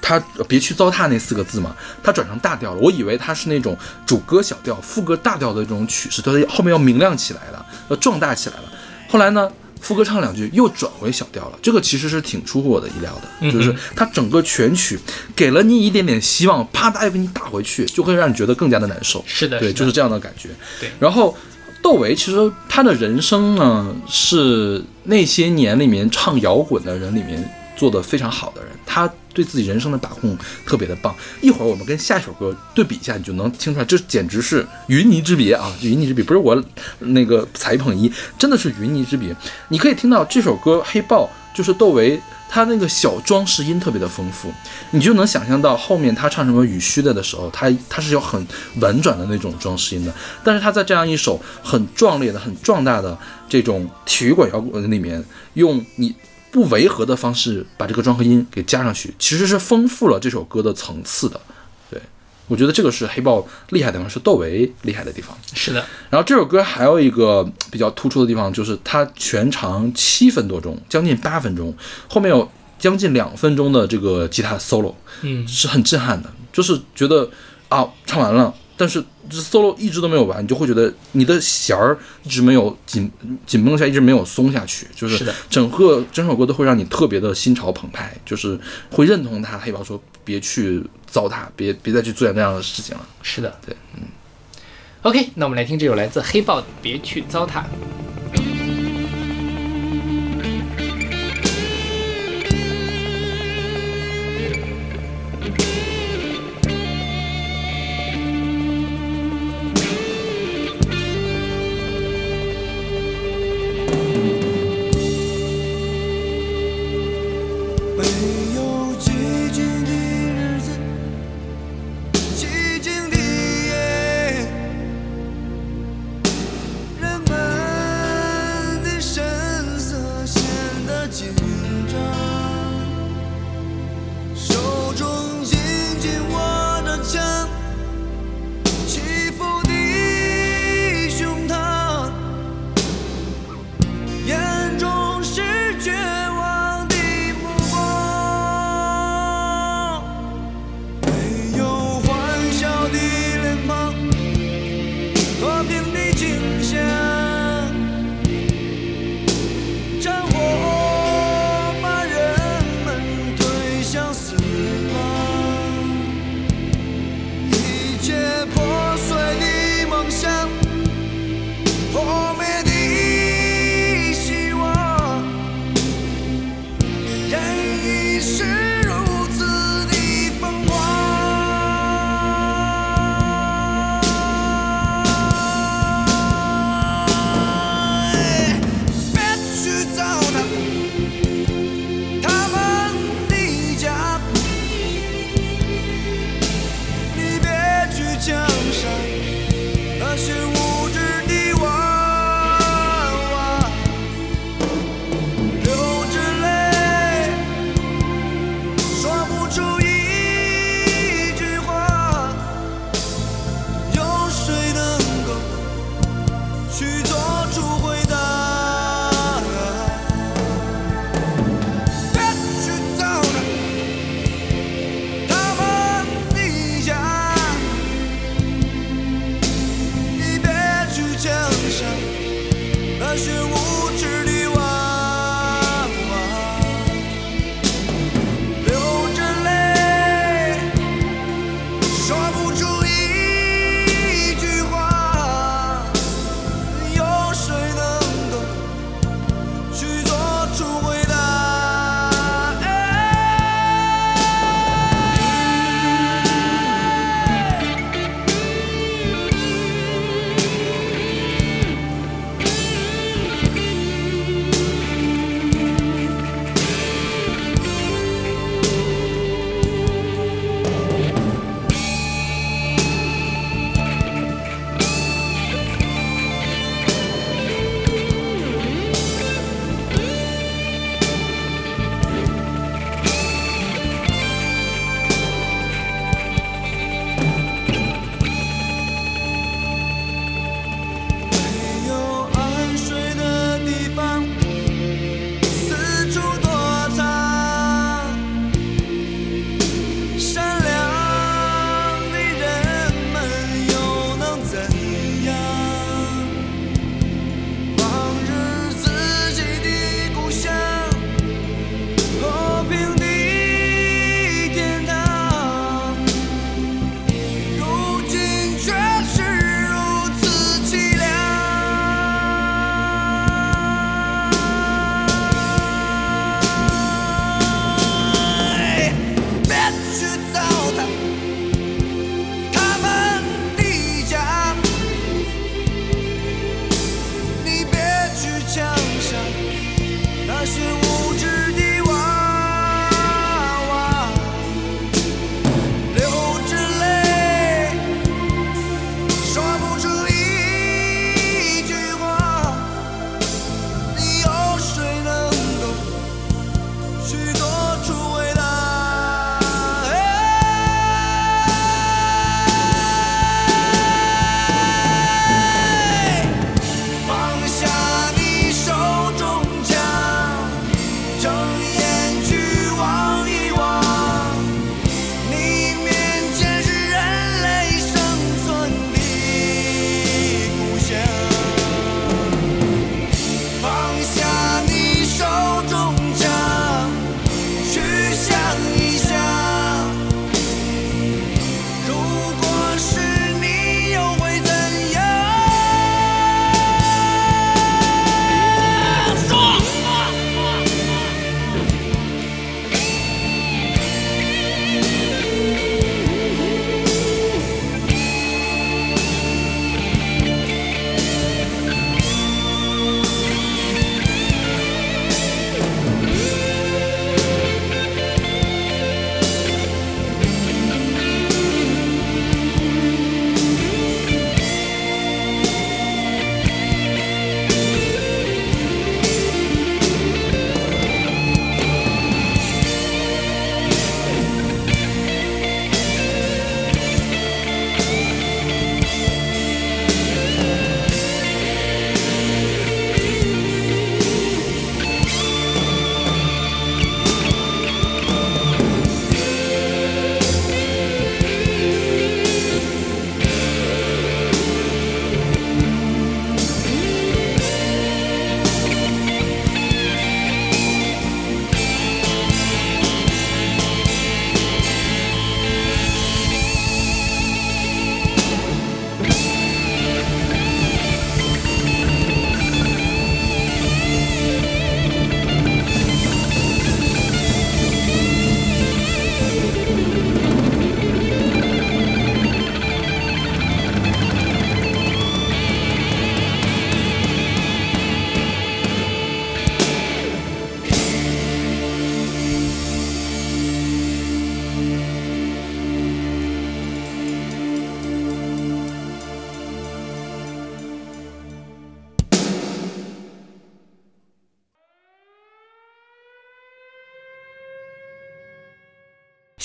它别去糟蹋那四个字嘛，它转成大调了。我以为它是那种主歌小调、副歌大调的这种曲式，它后面要明亮起来了，要壮大起来了。后来呢，副歌唱两句又转回小调了，这个其实是挺出乎我的意料的，就是它整个全曲给了你一点点希望，啪嗒又给你打回去，就会让你觉得更加的难受。是的，对，就是这样的感觉。对然后窦唯其实他的人生呢，是那些年里面唱摇滚的人里面做的非常好的人，他对自己人生的把控特别的棒。一会儿我们跟下一首歌对比一下，你就能听出来，这简直是云泥之别啊！云泥之别，不是我那个才捧一，真的是云泥之别。你可以听到这首歌《黑豹》就是窦唯他那个小装饰音特别的丰富，你就能想象到后面他唱什么雨虚的的时候，他他是有很婉转的那种装饰音的。但是他在这样一首很壮烈的、很壮大的这种体育馆摇滚里面，用你不违和的方式把这个装和音给加上去，其实是丰富了这首歌的层次的。对我觉得这个是黑豹厉害的地方，是窦唯厉害的地方。是的，然后这首歌还有一个比较突出的地方，就是它全长七分多钟，将近八分钟，后面有将近两分钟的这个吉他 solo，嗯，是很震撼的。就是觉得啊，唱完了，但是这 solo 一直都没有完，你就会觉得你的弦儿一直没有紧紧绷下，一直没有松下去，就是整个整首歌都会让你特别的心潮澎湃，就是会认同他黑豹说别去糟蹋，别别再去做那样的事情了。是的，对，嗯。OK，那我们来听这首来自黑豹的《别去糟蹋》。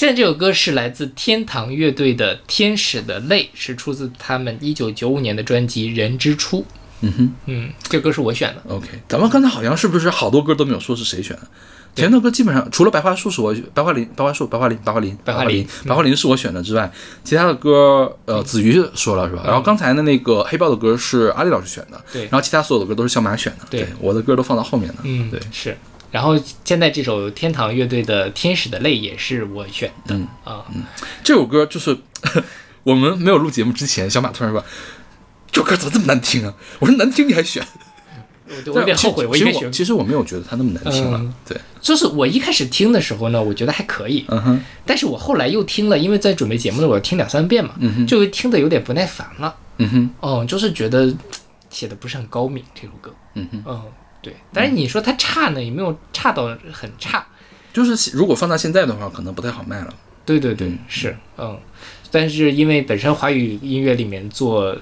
现在这首歌是来自天堂乐队的《天使的泪》，是出自他们一九九五年的专辑《人之初》。嗯哼嗯，这歌是我选的。，OK，咱们刚才好像是不是好多歌都没有说是谁选的？前头歌基本上除了白桦树是我白桦林、白桦树、白桦林、白桦林、白桦林林、白桦林是我选的之外，其他的歌呃子瑜说了是吧？然后刚才的那个黑豹的歌是阿丽老师选的，对然后其他所有的歌都是小马选的，对我的歌都放到后面的，嗯，对，是。然后现在这首天堂乐队的《天使的泪》也是我选的。嗯啊，这首歌就是 我们没有录节目之前，小马突然说。这首歌怎么这么难听啊？我说难听你还选，我我有点后悔，我其实我应该选。其实我没有觉得它那么难听了，嗯对，就是我一开始听的时候呢，我觉得还可以，嗯哼，但是我后来又听了，因为在准备节目的时候我听两三遍嘛，嗯哼就听得有点不耐烦了。嗯哼，哦，就是觉得写的不是很高明这首歌。嗯哼，嗯，对。但是你说它差呢，也没有差到很差。就是如果放到现在的话，可能不太好卖了。对对对，是，嗯。但是因为本身华语音乐里面做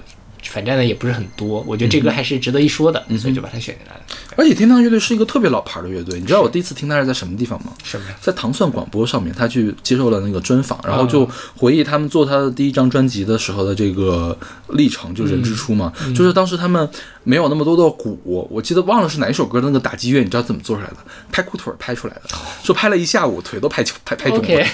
反战的也不是很多，我觉得这歌还是值得一说的，所以就把它选进来了。而且天堂乐队是一个特别老牌的乐队，你知道我第一次听他是在什么地方吗？什么呀？在糖蒜广播上面，他去接受了那个专访，然后就回忆他们做他的第一张专辑的时候的这个历程，就是《人之初》嘛，就是当时他们没有那么多的鼓，我记得忘了是哪一首歌的那个打击乐，你知道怎么做出来的？拍裤腿儿拍出来的，说拍了一下午，腿都拍拍拍肿了。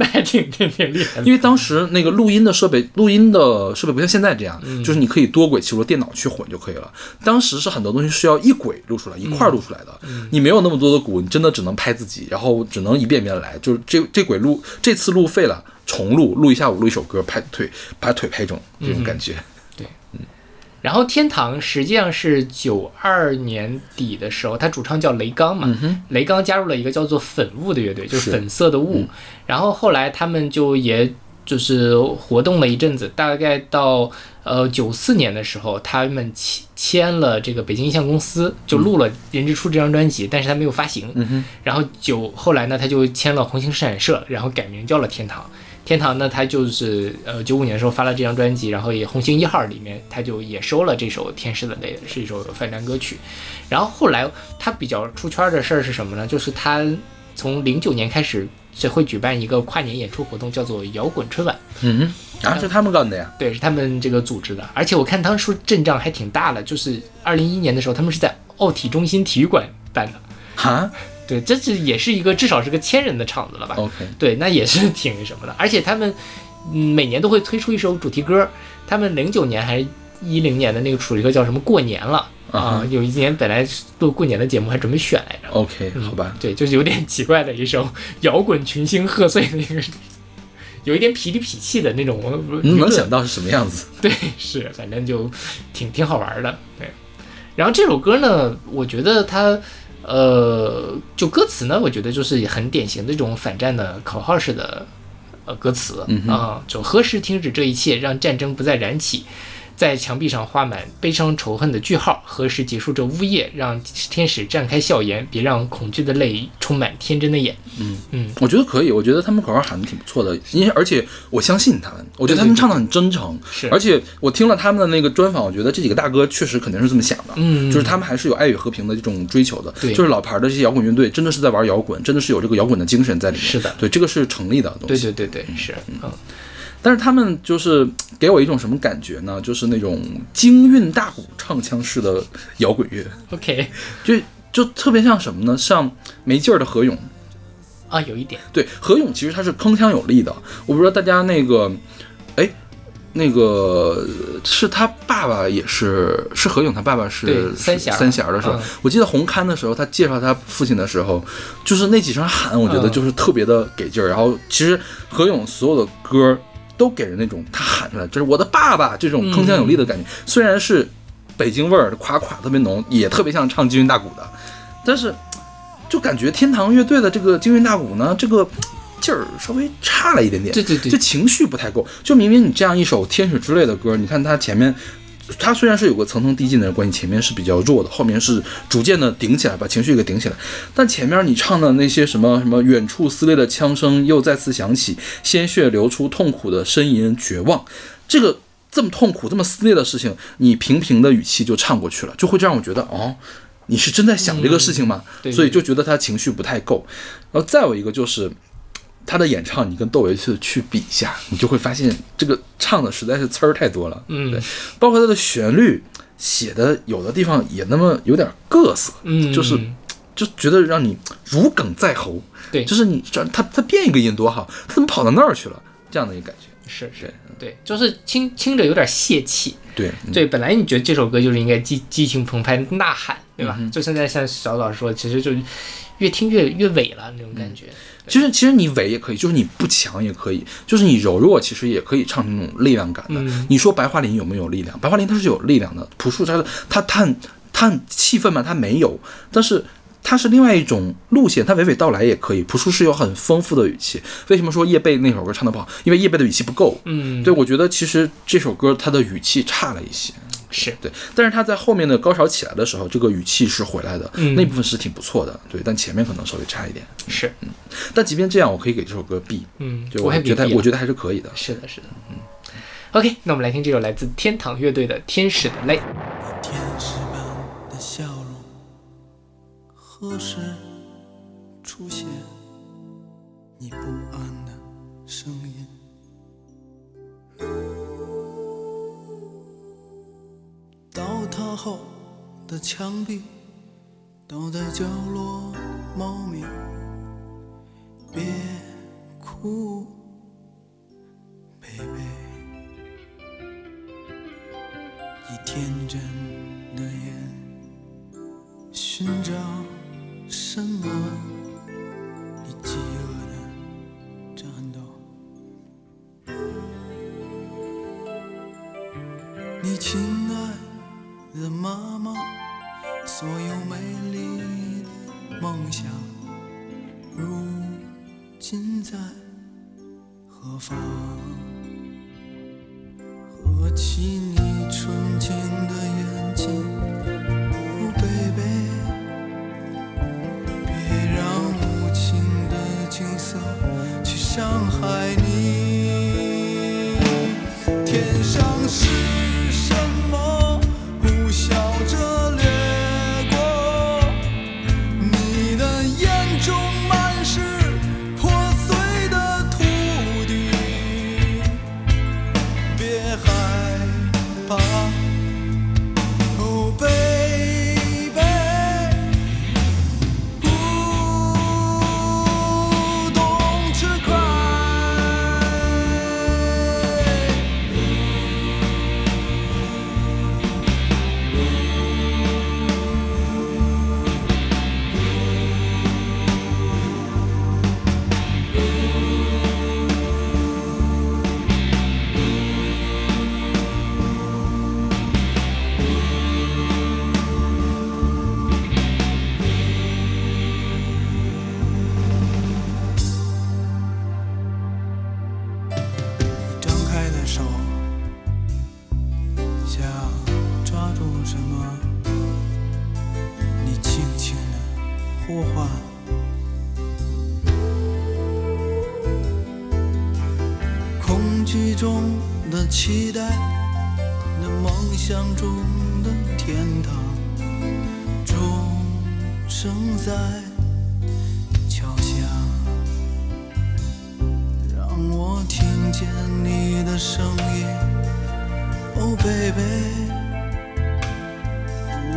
那还挺挺挺厉害的。因为当时那个录音的设备，录音的设备不像现在这样，嗯就是你可以多轨，其实电脑去混就可以了。当时是很多东西是要一轨录出来，一块儿录出来的。嗯你没有那么多的鼓，你真的只能拍自己，然后只能一遍遍来。就是这这轨录，这次录废了，重录，录一下午，录一首歌，拍腿把腿拍肿，这种感觉。然后天堂实际上是九二年底的时候，他主唱叫雷刚嘛，雷刚加入了一个叫做粉雾的乐队，就是是粉色的雾。然后后来他们就也就是活动了一阵子，大概到呃九四年的时候，他们签签了这个北京音像公司，就录了《人之初》这张专辑，但是他没有发行。嗯，然后九后来呢，他就签了红星生产社，然后改名叫了天堂。天堂呢，他就是呃九五年的时候发了这张专辑，然后也红星一号里面他就也收了这首《天使的泪》，是一首反战歌曲。然后后来他比较出圈的事儿是什么呢？就是他从零九年开始就会举办一个跨年演出活动，叫做摇滚春晚。嗯哼，啊，是他们干的呀。对，是他们这个组织的，而且我看当初阵仗还挺大的，就是二零一一年的时候，他们是在奥体中心体育馆办的。哈对，这是也是一个至少是个千人的场子了吧？，OK，对，那也是挺什么的。而且他们，嗯，每年都会推出一首主题歌。他们零九年还是一零年的那个主题歌叫什么？过年了啊啊！有一年本来做过年的节目，还准备选来着。OK，嗯好吧。对，就是有点奇怪的一首摇滚群星贺岁的一个，有一点痞里痞气的那种。你能想到是什么样子？对，是，反正就挺挺好玩的。对，然后这首歌呢，我觉得它，呃，就歌词呢，我觉得就是很典型的这种反战的口号式的呃歌词啊、就何时停止这一切，让战争不再燃起。在墙壁上画满悲伤仇恨的句号。何时结束这呜咽？让天使绽开笑颜，别让恐惧的泪充满天真的眼。嗯。嗯，我觉得可以，我觉得他们口号喊的挺不错的，因为而且我相信他们，我觉得他们唱的很真诚，是。而且我听了他们的那个专访，我觉得这几个大哥确实肯定是这么想的，嗯。就是他们还是有爱与和平的这种追求的，对。就是老牌的这些摇滚乐队真的是在玩摇滚，真的是有这个摇滚的精神在里面，是的。对，这个是成立的东西，对对对对，是，嗯，但是他们就是给我一种什么感觉呢？就是那种京韵大鼓唱腔式的摇滚乐，OK 就就特别像什么呢？像没劲儿的何勇。啊，有一点，对，何勇其实他是铿锵有力的。我不知道大家那个，哎，那个是他爸爸也是是何勇，他爸爸是三弦儿三弦的时候，嗯我记得红勘的时候，他介绍他父亲的时候，就是那几声喊，我觉得嗯就是特别的给劲儿。然后其实何勇所有的歌都给人那种他喊出来就是我的爸爸这种铿锵有力的感觉，虽然是北京味儿，垮垮特别浓，也特别像唱京韵大鼓的，但是就感觉天堂乐队的这个京韵大鼓呢，这个劲儿稍微差了一点点，对对对就情绪不太够。就明明你这样一首《天使之泪》的歌，你看它前面。它虽然是有个层层递进的关系，前面是比较弱的，后面是逐渐的顶起来，把情绪给顶起来。但前面你唱的那些什么什么远处撕裂的枪声又再次响起，鲜血流出，痛苦的呻吟，绝望，这个这么痛苦、这么撕裂的事情，你平平的语气就唱过去了，就会让我觉得哦，你是真在想这个事情吗？对所以就觉得他情绪不太够。然后再有一个就是，他的演唱，你跟窦唯去去比一下，你就会发现这个唱的实在是词儿太多了。嗯对，包括他的旋律写的有的地方也那么有点各色，嗯，就是就觉得让你如鲠在喉。对就是你这他他变一个音多好，他怎么跑到那儿去了？这样的一个感觉。是是，对，就是听听着有点泄气。对，嗯对，本来你觉得这首歌就是应该激激情澎湃、呐喊，对吧？嗯就现在像小老师说，其实就越听越越萎了那种感觉。其实其实你伪也可以，就是你不强也可以，就是你柔弱，其实也可以唱出那种力量感的。嗯你说白桦林有没有力量？白桦林它是有力量的，朴树它它它很它很气愤嘛，它没有，但是。它是另外一种路线，它娓娓道来也可以。朴树是有很丰富的语气。为什么说叶蓓那首歌唱的不好？因为叶蓓的语气不够。嗯，对，我觉得其实这首歌它的语气差了一些。是对，但是他在后面的高潮起来的时候，这个语气是回来的，嗯那部分是挺不错的。对，但前面可能稍微差一点。是，嗯但即便这样，我可以给这首歌 B，嗯，就我还觉得我觉得还是可以的。是的，是的，嗯。OK，那我们来听这首来自天堂乐队的《天使的泪》。天使般的笑容何时后的墙壁，倒在角落猫咪，别哭，，baby。你天真的眼，寻找什么？你饥饿的战斗，你亲的妈妈，所有美丽的梦想，如今在何方？合起你纯净的眼睛，哦，baby，别让无情的景色去伤害你。天上是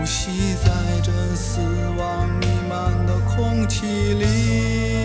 呼吸在这死亡弥漫的空气里。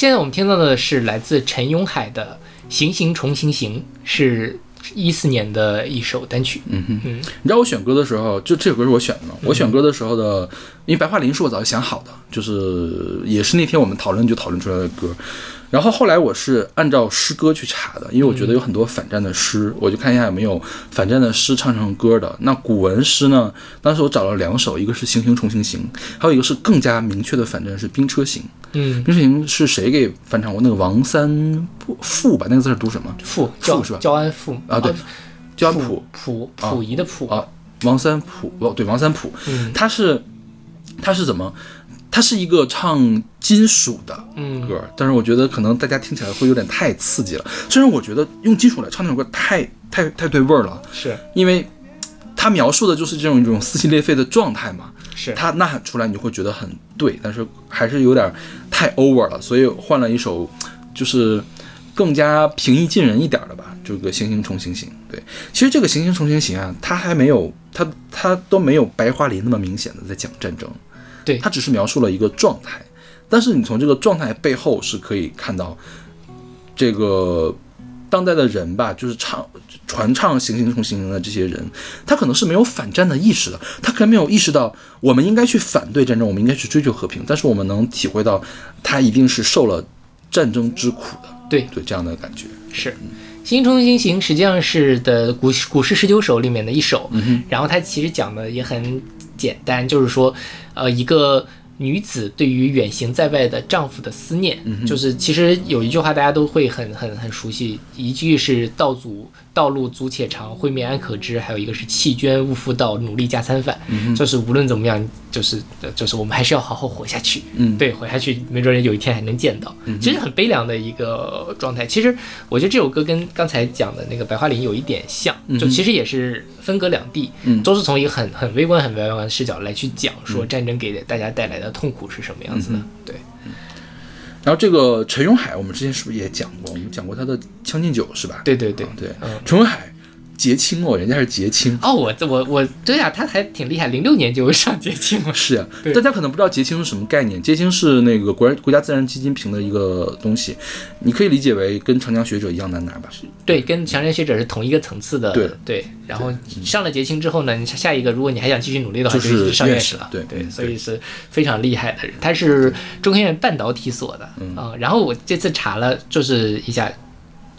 现在我们听到的是来自陈永海的《行行重行行》，是一四年的一首单曲。嗯哼，嗯你知道我选歌的时候，就这首歌是我选的嘛。我选歌的时候的，因为白桦林是我早就想好的，就是也是那天我们讨论就讨论出来的歌。然后后来我是按照诗歌去查的，因为我觉得有很多反战的诗，我就看一下有没有反战的诗唱成歌的。那古文诗呢，当时我找了两首，一个是《行行重行行》，还有一个是更加明确的反战是《兵车行》。嗯，《兵车行》是谁给翻唱过？那个王三富吧，那个字是读什么？傅焦是吧焦安傅啊对焦安溥溥溥溥仪的溥啊，王三普哦，对，王三普，嗯他是他是怎么？他是一个唱金属的嗯。歌，但是我觉得可能大家听起来会有点太刺激了。虽然我觉得用金属来唱那首歌太太太对味儿了，是。因为它描述的就是这种一种撕心裂肺的状态嘛，是。它呐喊出来你会觉得很对，但是还是有点太 over 了，所以换了一首就是更加平易近人一点的吧，这个《行行重行行》。对，其实这个《行行重行行》啊，它还没有它它都没有白桦林那么明显的在讲战争，对它只是描述了一个状态，但是你从这个状态背后是可以看到这个。当代的人吧，就是唱传唱《行行重行行》的这些人，他可能是没有反战的意识的，他可能没有意识到我们应该去反对战争，我们应该去追求和平，但是我们能体会到他一定是受了战争之苦的，对对这样的感觉。是。行重行行实际上是的古古诗十九首里面的一首，嗯然后它其实讲的也很简单，就是说，呃，一个女子对于远行在外的丈夫的思念，嗯就是其实有一句话大家都会很很很熟悉，一句是道阻道路阻且长，会面安可知，还有一个是弃捐勿复道，努力加餐饭，嗯就是无论怎么样，就是呃就是我们还是要好好活下去，嗯。对，活下去，没准有一天还能见到，其实很悲凉的一个状态。其实我觉得这首歌跟刚才讲的那个白桦林有一点像，就其实也是分隔两地，嗯。都是从一个很很微观、很微观的视角来去讲说战争给大家带来的痛苦是什么样子的。对，然后这个陈永海，我们之前是不是也讲过？我们讲过他的《将进酒》是吧？对对对啊对，嗯。陈永海结清哦，人家是结清。哦，我我我对啊，他还挺厉害，零六年就上结清了。是啊，对大家可能不知道结清是什么概念。结清是那个国国家自然基金评的一个东西，你可以理解为跟长江学者一样难拿吧？对，跟长江学者是同一个层次的。对然后上了结清之后呢，你下一个如果你还想继续努力的话，就是就上院士了。对，对嗯所以是非常厉害的人。他是中科院半导体所的嗯啊、然后我这次查了，就是一下，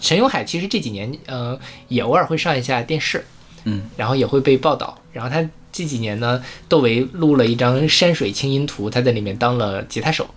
陈永海其实这几年呃也偶尔会上一下电视，嗯，然后也会被报道。然后他这几年呢，窦唯录了一张山水清音图，他在里面当了吉他手。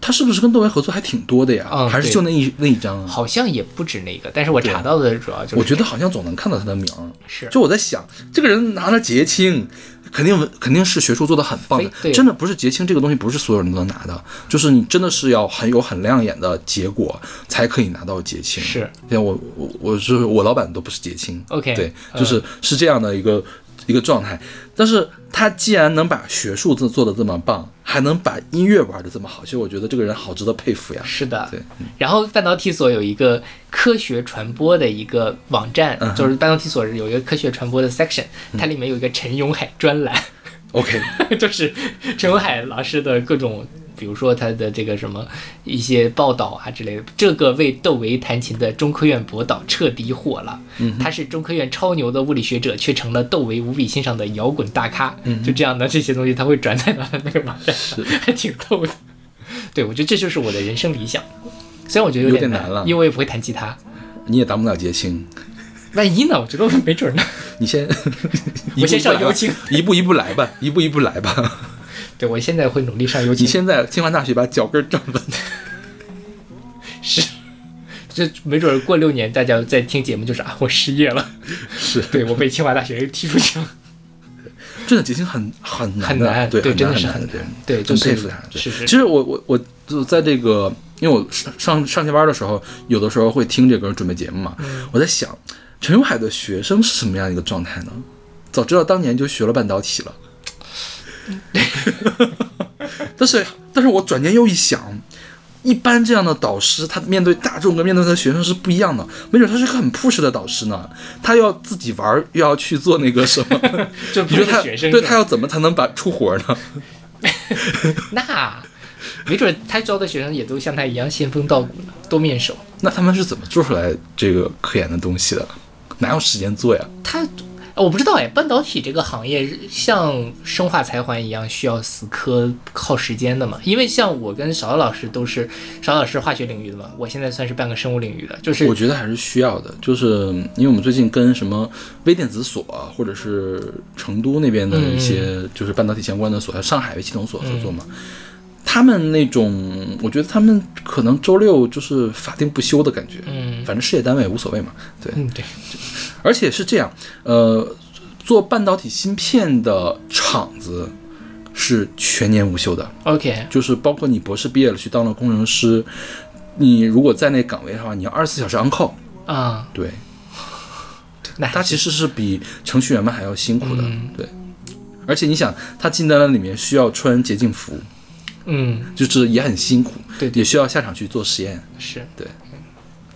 他是不是跟窦唯合作还挺多的呀？嗯还是就那一那一张啊？好像也不止那个，但是我查到的主要就是我觉得好像总能看到他的名儿。是就我在想，这个人拿了结清，肯定肯定是学术做的很棒的。真的不是结清这个东西，不是所有人都能拿的，就是你真的是要很有很亮眼的结果才可以拿到结清。是，像我我我是我老板都不是结清。OK，对，嗯。就是是这样的一个一个状态。但是他既然能把学术做做的这么棒，还能把音乐玩的这么好，其实我觉得这个人好值得佩服呀。是的，对，然后半导体所有一个科学传播的一个网站，嗯就是半导体所有一个科学传播的 section，它里面有一个陈永海专栏，OK，就是陈永海老师的各种，比如说他的这个什么一些报道啊之类的。这个为窦唯弹琴的中科院博导彻底火了，他是中科院超牛的物理学者，却成了窦唯无比欣赏的摇滚大咖。嗯就这样的这些东西，他会转载到那个网站上，还挺逗的。对，我觉得这就是我的人生理想。虽然我觉得有点点难了因为我也不会弹吉他。你也当不了结清，万一呢？我觉得没准呢。你先，我先上幽幽青，一步一步来吧，一步一步来吧。对，我现在会努力上游你。现在清华大学把脚跟站稳，是，这没准过六年，大家在听节目就是啊，我失业了，是对我被清华大学踢出去了，真的结清很很难很难对真的是很很难，对，就佩服他。对是是其实我我我就在这个，因为我上上上下班的时候，有的时候会听这歌准备节目嘛，嗯我在想，陈永海的学生是什么样一个状态呢？早知道当年就学了半导体了。但是，但是我转念又一想，一般这样的导师，他面对大众跟面对他的学生是不一样的。没准他是个很 push 的导师呢，他要自己玩儿，又要去做那个什么。就你说他对他要怎么才能把出活呢？那没准他招的学生也都像他一样仙风道骨呢，多面手。那他们是怎么做出来这个科研的东西的？哪有时间做呀？他，呃我不知道哎，半导体这个行业像生化财环一样需要死磕靠时间的嘛？因为像我跟邵老师都是邵老师化学领域的嘛，我现在算是半个生物领域的，就是我觉得还是需要的，就是因为我们最近跟什么微电子所啊，或者是成都那边的一些就是半导体相关的所，还有上海微系统所合作嘛。他们那种，我觉得他们可能周六就是法定不休的感觉，嗯。反正事业单位无所谓嘛，对，嗯对，而且是这样，呃，做半导体芯片的厂子是全年无休的，OK。就是包括你博士毕业了去当了工程师，你如果在那岗位的话，你要二十四小时 on call，啊，对，他其实是比程序员们还要辛苦的，嗯。对。而且你想，他进单了里面需要穿洁净服，嗯就是也很辛苦，对对也需要下场去做实验。是对，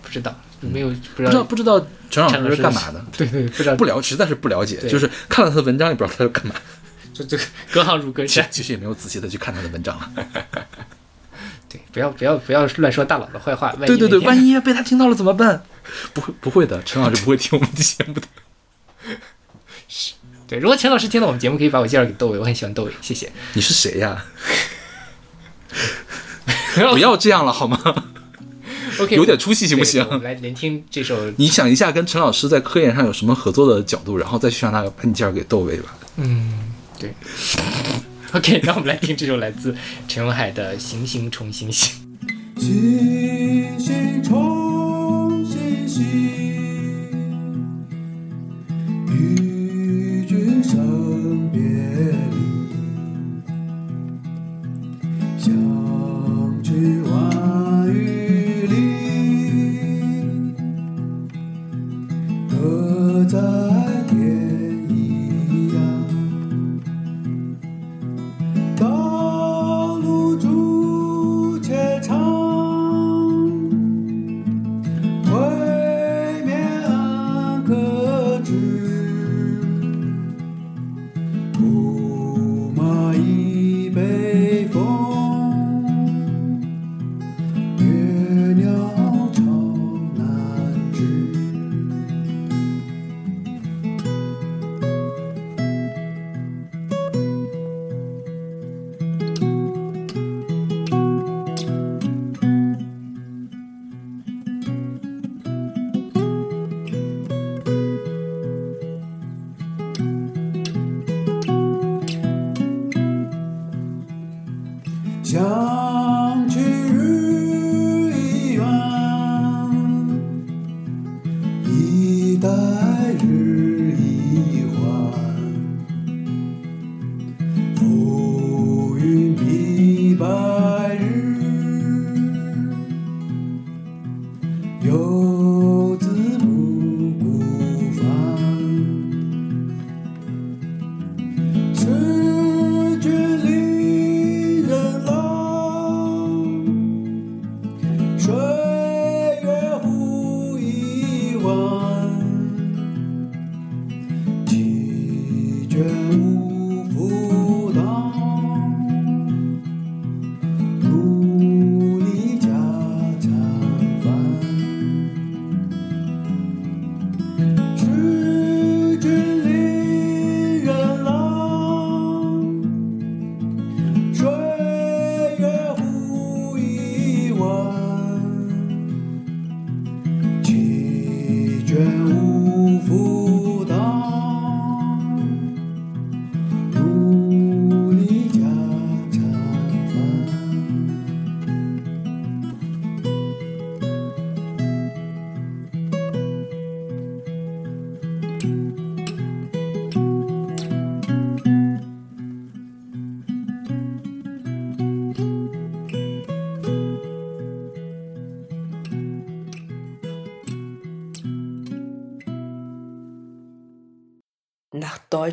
不知道没有不不知道不知道陈老师是干嘛的？对对不知道不了，实在是不了解，就是看了他的文章也不知道他是干嘛。就这个隔行如隔山，其实也没有仔细的去看他的文章了。对，不要不要不要乱说大佬的坏话，对对对，万一被他听到了怎么办？不会不会的，陈老师不会听我们的节目的。是对，如果陈老师听到我们节目，可以把我介绍给窦唯，我很喜欢窦唯，谢谢。你是谁呀？不要 这样了好吗？OK，有点出息行不行我们来聆听这首，你想一下，跟陈老师在科研上有什么合作的角度，然后再去让他把你介绍给窦唯吧。嗯，对。OK，那我们来听这首来自陈永海的《行行重行行》。星星重星星，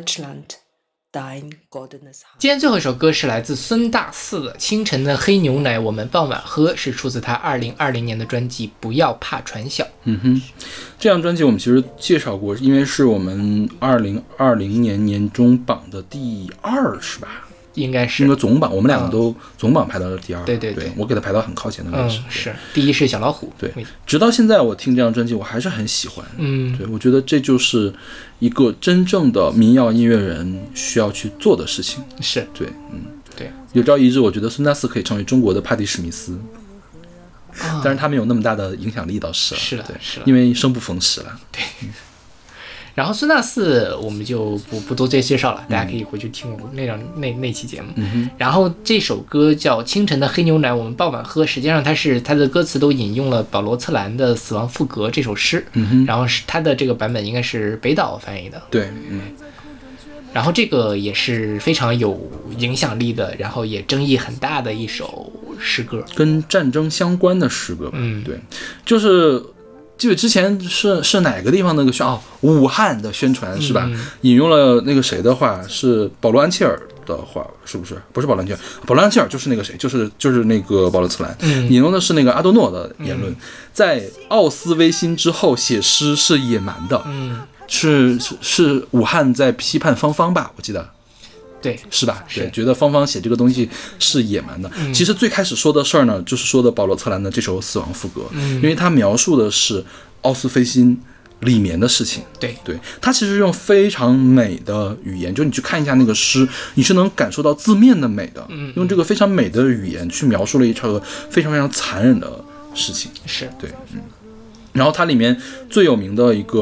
Deutschland, dein goldenes Haar. 今天最后一首歌是来自孙大四的《清晨的黑牛奶我们傍晚喝》，是出自他二零二零年的专辑《不要怕传小》。嗯哼，这张专辑我们其实介绍过，因为是我们二零二零年年中榜的第二，是吧？应该是因为总榜我们两个嗯都总榜排到了第二，对对对对我给他排到很靠前的位嗯置。是第一是小老虎，对，直到现在我听这张专辑，我还是很喜欢。嗯对，我觉得这就是一个真正的民谣音乐人需要去做的事情。是对，嗯，对。有朝一日，我觉得孙大四可以成为中国的帕蒂史密斯，啊但是他没有那么大的影响力，倒是了。是的对，是的因为生不逢时了。然后孙大四我们就不不多做介绍了，大家可以回去听我那张那那期节目。嗯然后这首歌叫《清晨的黑牛奶，我们傍晚喝》，实际上它是它的歌词都引用了保罗策兰的《死亡赋格》这首诗，嗯，然后是它的这个版本应该是北岛翻译的，对，嗯，然后这个也是非常有影响力的，然后也争议很大的一首诗歌。跟战争相关的诗歌吧。嗯对，就是。记得之前是是哪个地方那个宣哦，武汉的宣传是吧？嗯引用了那个谁的话，是保罗安切尔的话，是不是？不是保罗安切尔，保罗安切尔就是那个谁，就是就是那个保罗茨兰，嗯引用的是那个阿多诺的言论，在奥斯威辛之后写诗是野蛮的，嗯，是是是武汉在批判芳芳吧？我记得。对，是吧？对，觉得芳芳写这个东西是野蛮的。嗯其实最开始说的事儿呢，就是说的保罗策兰的这首《死亡赋格》，嗯因为他描述的是奥斯菲辛里面的事情。对对，他其实用非常美的语言，就你去看一下那个诗，你是能感受到字面的美的。嗯用这个非常美的语言去描述了一场非常非常残忍的事情。是，对，嗯。然后它里面最有名的一个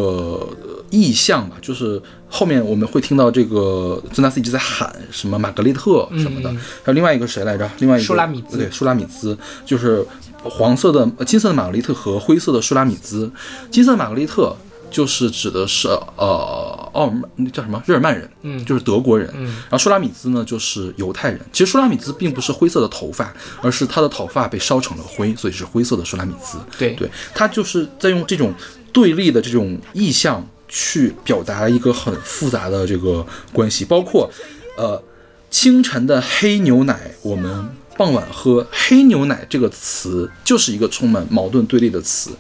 呃意象吧，就是后面我们会听到这个尊纳斯一直在喊什么玛格丽特什么的，嗯还有另外一个谁来着？另外一个舒拉米兹对，舒拉米兹就是黄色的、呃金色的玛格丽特和灰色的舒拉米兹。金色的玛格丽特就是指的是呃奥尔曼那叫什么日耳曼人，嗯就是德国人。嗯然后舒拉米兹呢就是犹太人。其实舒拉米兹并不是灰色的头发，而是他的头发被烧成了灰，所以是灰色的舒拉米兹。对对，他就是在用这种对立的这种意象去表达一个很复杂的这个关系，包括呃清晨的黑牛奶，我们傍晚喝黑牛奶这个词就是一个充满矛盾对立的词。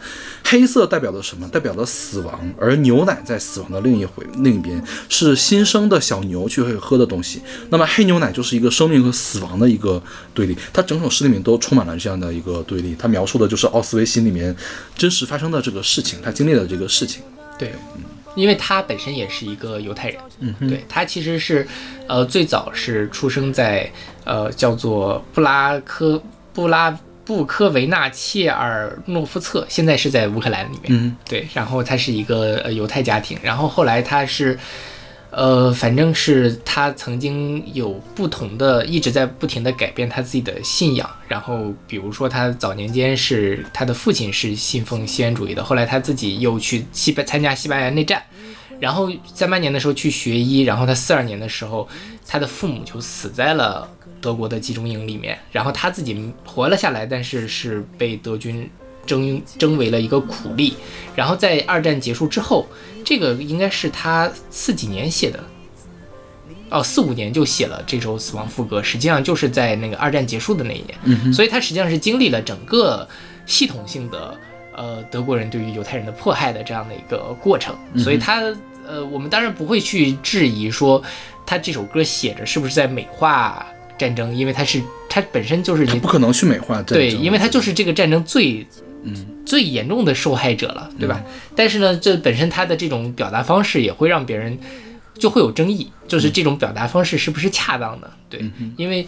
黑色代表的什么？代表的死亡，而牛奶在死亡的另一回另一边是新生的小牛去会喝的东西。那么黑牛奶就是一个生命和死亡的一个对立。它整首诗里面都充满了这样的一个对立。它描述的就是奥斯维辛里面真实发生的这个事情，他经历的这个事情。对，因为他本身也是一个犹太人，嗯对他其实是，呃，最早是出生在呃叫做布拉科布拉布科维纳切尔诺夫策，现在是在乌克兰里面，嗯对，然后他是一个呃犹太家庭，然后后来他是。呃，反正是他曾经有不同的，一直在不停的改变他自己的信仰。然后，比如说他早年间是他的父亲是信奉西元主义的，后来他自己又去西班参加西班牙内战，然后三八年的时候去学医，然后他四二年的时候，他的父母就死在了德国的集中营里面，然后他自己活了下来，但是是被德军征征为了一个苦力。然后在二战结束之后，这个应该是他四几年写的，哦，四五年就写了这首《死亡赋歌》，实际上就是在那个二战结束的那一年，嗯所以他实际上是经历了整个系统性的呃德国人对于犹太人的迫害的这样的一个过程，所以他呃我们当然不会去质疑说他这首歌写着是不是在美化战争，因为他是他本身就是他不可能去美化对，因为他就是这个战争最嗯最严重的受害者了，对吧？但是呢，这本身他的这种表达方式也会让别人就会有争议，就是这种表达方式是不是恰当的？对，因为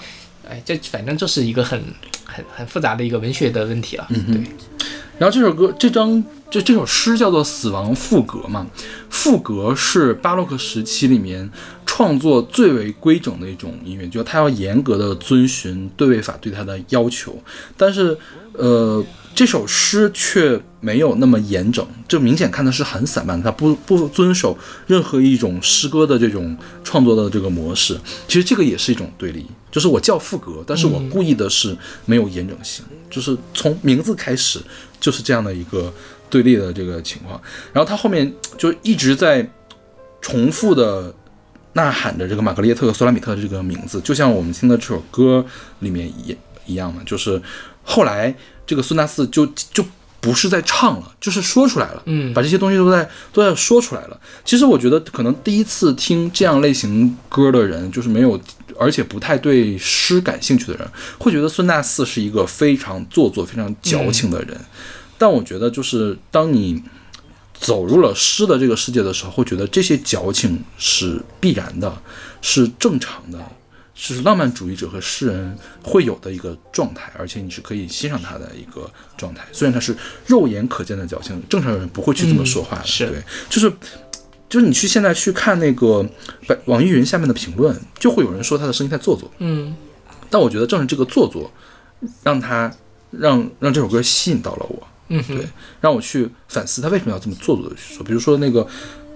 哎，这反正就是一个很很很复杂的一个文学的问题了。嗯对，然后这首歌，这张这这首诗叫做《死亡赋格》嘛，赋格是巴洛克时期里面创作最为规整的一种音乐，就是它要严格的遵循对位法对它的要求，但是呃，这首诗却没有那么严整，就明显看的是很散漫，它不不遵守任何一种诗歌的这种创作的这个模式。其实这个也是一种对立，就是我叫赋格，但是我故意的是没有严整性，就是从名字开始就是这样的一个对立的这个情况。然后他后面就一直在重复的呐喊着这个玛格丽特和索拉米特这个名字，就像我们听的这首歌里面一一样的，就是后来这个孙大四就就不是在唱了，就是说出来了，嗯把这些东西都在都在说出来了。其实我觉得可能第一次听这样类型歌的人，就是没有而且不太对诗感兴趣的人，会觉得孙大四是一个非常做作、非常矫情的人。但我觉得，就是当你走入了诗的这个世界的时候，会觉得这些矫情是必然的，是正常的，是浪漫主义者和诗人会有的一个状态，而且你是可以欣赏他的一个状态。虽然他是肉眼可见的矫情，正常人不会去这么说话的。是对，就是就是你去现在去看那个百网易云下面的评论，就会有人说他的声音太做作。嗯但我觉得正是这个做作，让他让让这首歌吸引到了我。嗯对，让我去反思他为什么要这么做作的去说。比如说那个，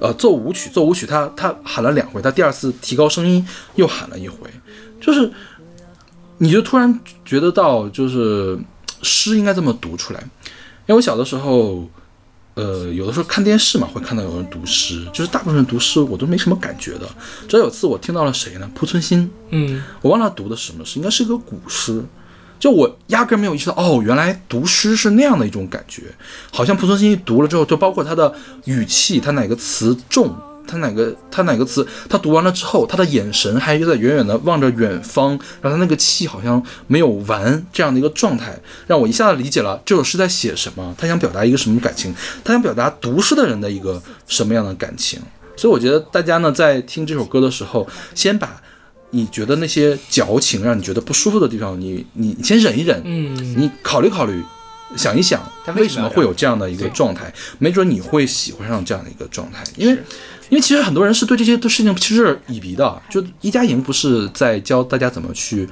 呃，奏舞曲，奏舞曲他，他喊了两回，他第二次提高声音又喊了一回，就是你就突然觉得到，就是诗应该这么读出来。因为我小的时候，呃，有的时候看电视嘛，会看到有人读诗，就是大部分人读诗我都没什么感觉的。直到有次我听到了谁呢？濮存昕，嗯我忘了他读的什么诗，应该是一个古诗。就我压根没有意识到，哦，原来读诗是那样的一种感觉，好像濮存昕读了之后，就包括他的语气，他哪个词重，他哪个他哪个词，他读完了之后，他的眼神还在远远的望着远方，然后他那个气好像没有完这样的一个状态，让我一下子理解了这首诗在写什么，他想表达一个什么感情，他想表达读诗的人的一个什么样的感情。所以我觉得大家呢在听这首歌的时候，先把你觉得那些矫情让你觉得不舒服的地方，你你先忍一忍，嗯，你考虑考虑，想一想为什么会有这样的一个状态，没准你会喜欢上这样的一个状态，因为因为其实很多人是对这些的事情嗤之以鼻的。就一加营不是在教大家怎么去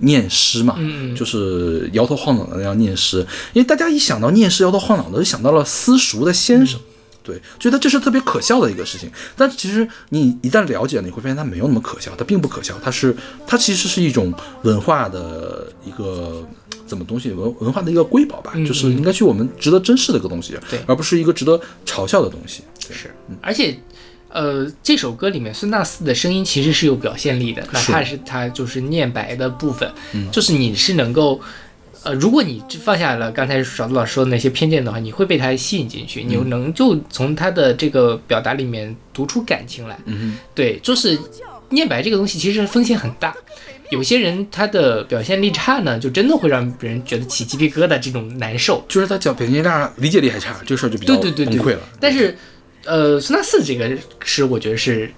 念诗嘛，嗯嗯就是摇头晃脑的那样念诗，因为大家一想到念诗摇头晃脑的，就想到了私塾的先生。对，觉得这是特别可笑的一个事情，但其实你一旦了解了，你会发现它没有那么可笑，它并不可笑，它是它其实是一种文化的一个怎么东西文文化的一个瑰宝吧，嗯就是应该去我们值得珍视的一个东西，对而不是一个值得嘲笑的东西。对是，而且。呃，这首歌里面孙大四的声音其实是有表现力的，哪怕是他就是念白的部分，就是你是能够，呃，如果你放下了刚才勺子老师说的那些偏见的话，你会被他吸引进去，你能就从他的这个表达里面读出感情来。嗯对，就是念白这个东西其实风险很大，有些人他的表现力差呢，就真的会让别人觉得起鸡皮疙瘩这种难受。就是他讲表现力差，理解力还差，这个事儿就比较对对对对崩溃了。但是，呃，孙大四这个诗，我觉得是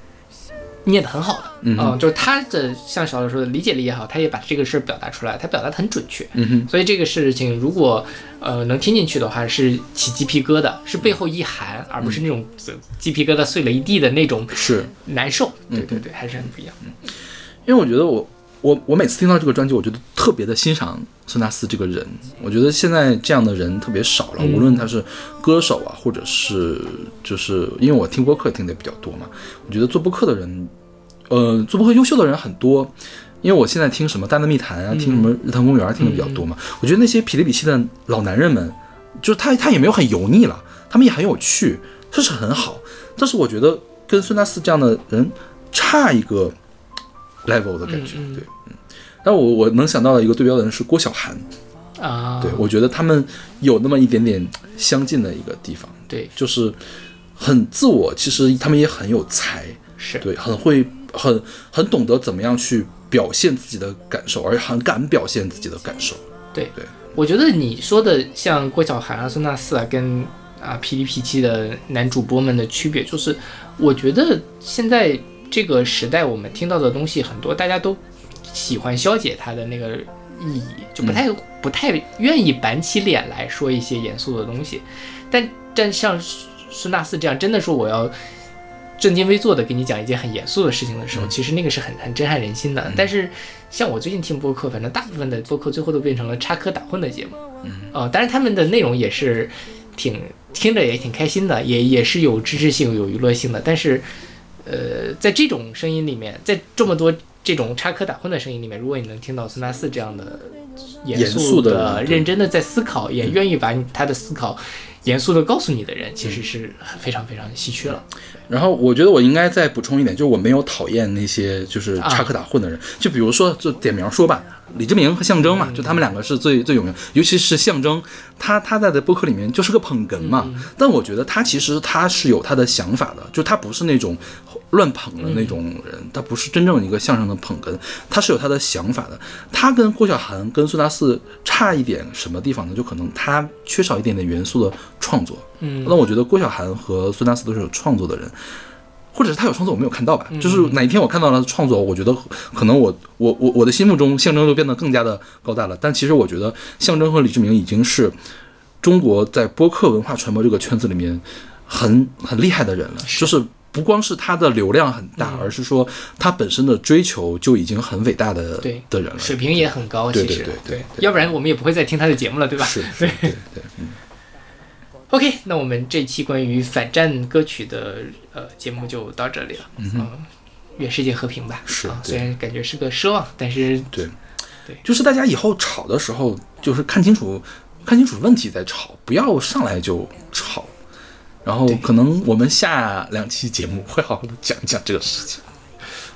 念得很好的，嗯哼就是他的像小老说的理解力也好，他也把这个事儿表达出来，他表达的很准确。嗯哼，所以这个事情如果呃能听进去的话，是起鸡皮疙瘩，是背后一寒，而不是那种呃鸡皮疙瘩碎了一地的那种是难受。嗯对对对，还是很不一样。因为我觉得我我我每次听到这个专辑，我觉得特别的欣赏孙大四这个人。我觉得现在这样的人特别少了，嗯无论他是歌手啊，或者是就是因为我听播客听的比较多嘛，我觉得做播客的人，呃，做播客优秀的人很多。因为我现在听什么《大内密谈》啊，听什么《日坛公园》听的比较多嘛，我觉得那些痞里痞气的老男人们，就是他他也没有很油腻了，他们也很有趣，这是很好。但是我觉得跟孙大四这样的人差一个 level 的感觉，对，嗯。但我我能想到的一个对标的人是郭晓涵，啊，对我觉得他们有那么一点点相近的一个地方，对。就是很自我，其实他们也很有才，是，对，很会很很懂得怎么样去表现自己的感受，而很敢表现自己的感受。对对，我觉得你说的像郭晓涵啊、孙大四啊，跟啊霹雳 P 七的男主播们的区别，就是我觉得现在这个时代，我们听到的东西很多，大家都喜欢消解它的那个意义，就不太、不太愿意板起脸来说一些严肃的东西。但但像孙大四这样，真的说我要正襟危坐的给你讲一件很严肃的事情的时候，其实那个是很很震撼人心的。但是像我最近听播客，反正大部分的播客最后都变成了插科打诨的节目，嗯，哦、当然他们的内容也是挺听着也挺开心的，也也是有知识性、有娱乐性的。但是，呃，在这种声音里面，在这么多这种插科打诨的声音里面，如果你能听到孙大四这样的严严肃的认真的在思考，也愿意把你他的思考严肃的告诉你的人，其实是非常非常稀缺了。然后我觉得我应该再补充一点，就是我没有讨厌那些就是插科打诨的人，就比如说就点名说吧，李志明和象征嘛，就他们两个是最最有名，尤其是象征，他他在的播客里面就是个捧哏嘛，但我觉得他其实他是有他的想法的，就他不是那种乱捧的那种人，他不是真正一个相声的捧哏，他是有他的想法的。他跟郭晓涵跟孙大四差一点什么地方呢？就可能他缺少一点点元素的创作。嗯那我觉得郭晓涵和孙大四都是有创作的人，或者是他有创作我没有看到吧？就是哪一天我看到了创作，我觉得可能我我我我的心目中象征就变得更加的高大了。但其实我觉得象征和李志明已经是中国在播客文化传播这个圈子里面很很厉害的人了，就是。不光是他的流量很大，而是说他本身的追求就已经很伟大的对的人了。水平也很高，对其实对对对要不然我们也不会再听他的节目了，对吧？对对，嗯。OK，那我们这期关于反战歌曲的呃节目就到这里了。嗯，愿世界和平吧。啊，是啊虽然感觉是个奢望，但是对，对就是大家以后吵的时候，就是看清楚看清楚问题再吵，不要上来就吵。然后可能我们下两期节目会好好的讲一讲这个事情。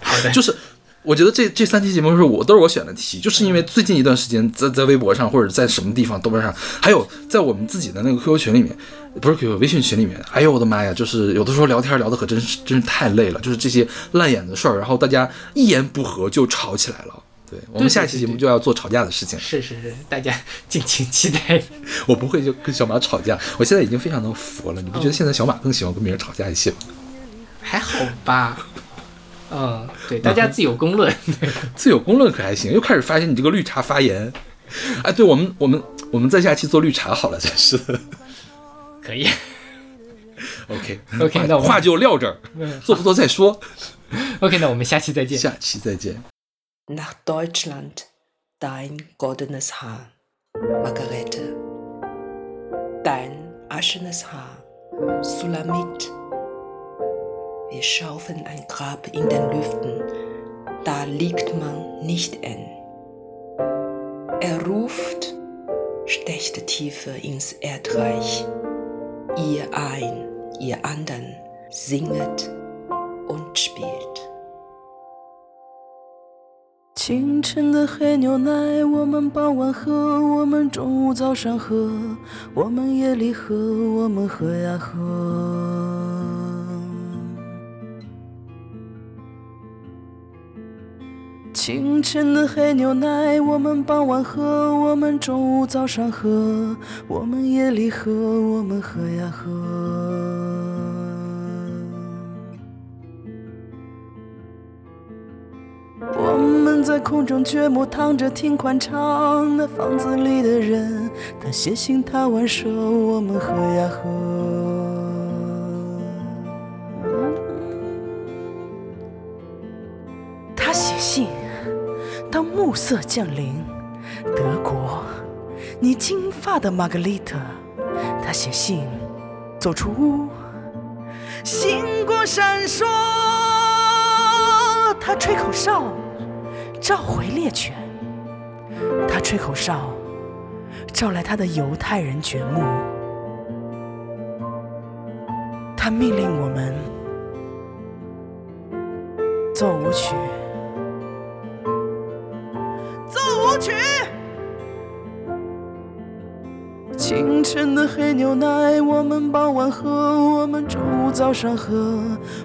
好的，就是我觉得这这三期节目是我都是我选的题，就是因为最近一段时间在在微博上或者在什么地方豆瓣上，还有在我们自己的那个 QQ 群里面，不是 QQ 微信群里面，哎呦我的妈呀，就是有的时候聊天聊的可真是真是太累了，就是这些烂眼的事儿，然后大家一言不合就吵起来了。对我们下一期节目就要做吵架的事情，是是是，大家敬请期待。我不会就跟小马吵架，我现在已经非常的佛了。你不觉得现在小马更喜欢跟别人吵架一些吗？还好吧？嗯，对，大家自有公论。自有公论可还行，又开始发现你这个绿茶发言。哎，对我们我们我们在下期做绿茶好了，真是的。可以。OK OK，话那我话就撂这儿，做不做再说。OK，那我们下期再见。下期再见。Nach Deutschland, dein goldenes Haar, Margarete. Dein aschenes Haar, Sulamit. Wir schaufeln ein Grab in den Lüften, da liegt man nicht in. Er ruft, stecht tiefer ins Erdreich. Ihr ein, ihr andern, singet und spielt. 清晨的黑牛奶，我们傍晚喝，我们中午早上喝，我们夜里喝，我们喝呀喝。 清晨的黑牛奶，我们傍晚喝，我们中午早上喝，我们夜里喝，我们喝呀喝。我们在空中掘墓，躺着听宽敞。那房子里的人，他写信，他玩手，我们喝呀喝。当暮色降临，德国，你金发的玛格丽特。她写信，走出屋，星光闪烁。他吹口哨，召回猎犬。他吹口哨，召来他的犹太人掘墓。他命令我们奏舞曲，奏舞曲。清晨的黑牛奶，我们傍晚喝，我们中午早上喝，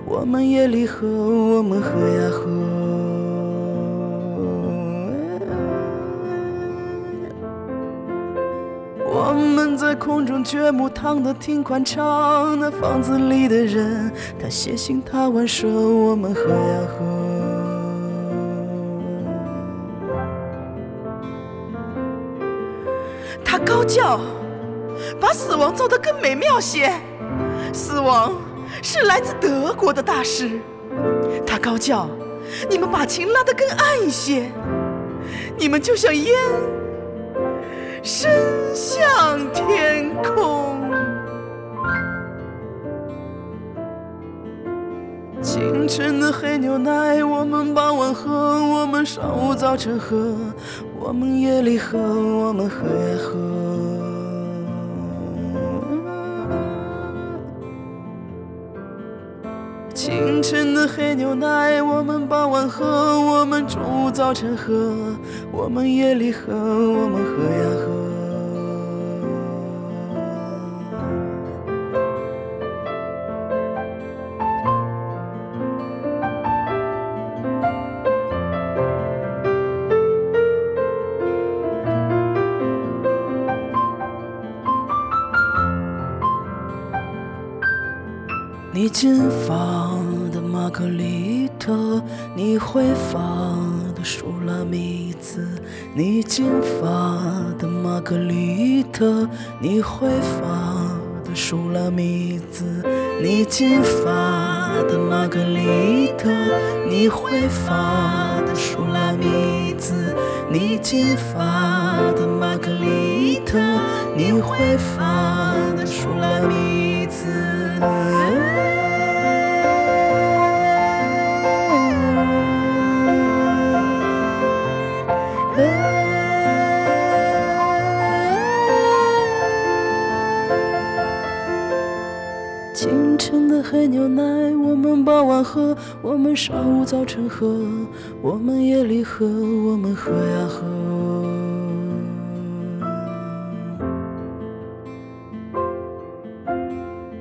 我们夜里喝，我们喝呀喝。我们在空中掘墓，躺得挺宽敞。那房子里的人，他写信，他挽手，我们喝呀喝。他高叫，把死亡做得更美妙些。死亡是来自德国的大师。他高叫，你们把琴拉得更暗一些，你们就像烟，升向天空。清晨的黑牛奶，我们傍晚喝，我们上午早晨喝，我们夜里喝我们喝呀喝。清晨的黑牛奶我们傍晚喝我们中午早晨喝我们夜里喝我们喝呀喝。发的舒拉米兹，你金发的玛格丽特，你灰发的舒拉米兹，你金发的玛格丽特，你灰发的舒拉米兹，你金发的玛格丽特，你灰发的舒拉米兹。黑牛奶，我们傍晚喝，我们上午早晨喝，我们夜里喝，我们喝呀喝。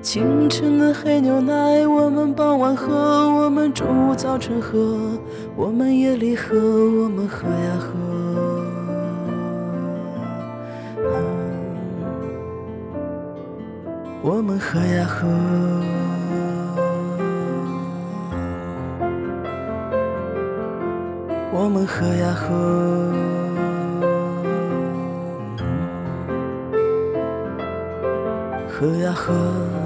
清晨的黑牛奶，我们傍晚喝，我们中午早晨喝，我们夜里喝，我们喝呀喝。我们喝呀喝，我们喝呀喝，喝呀喝。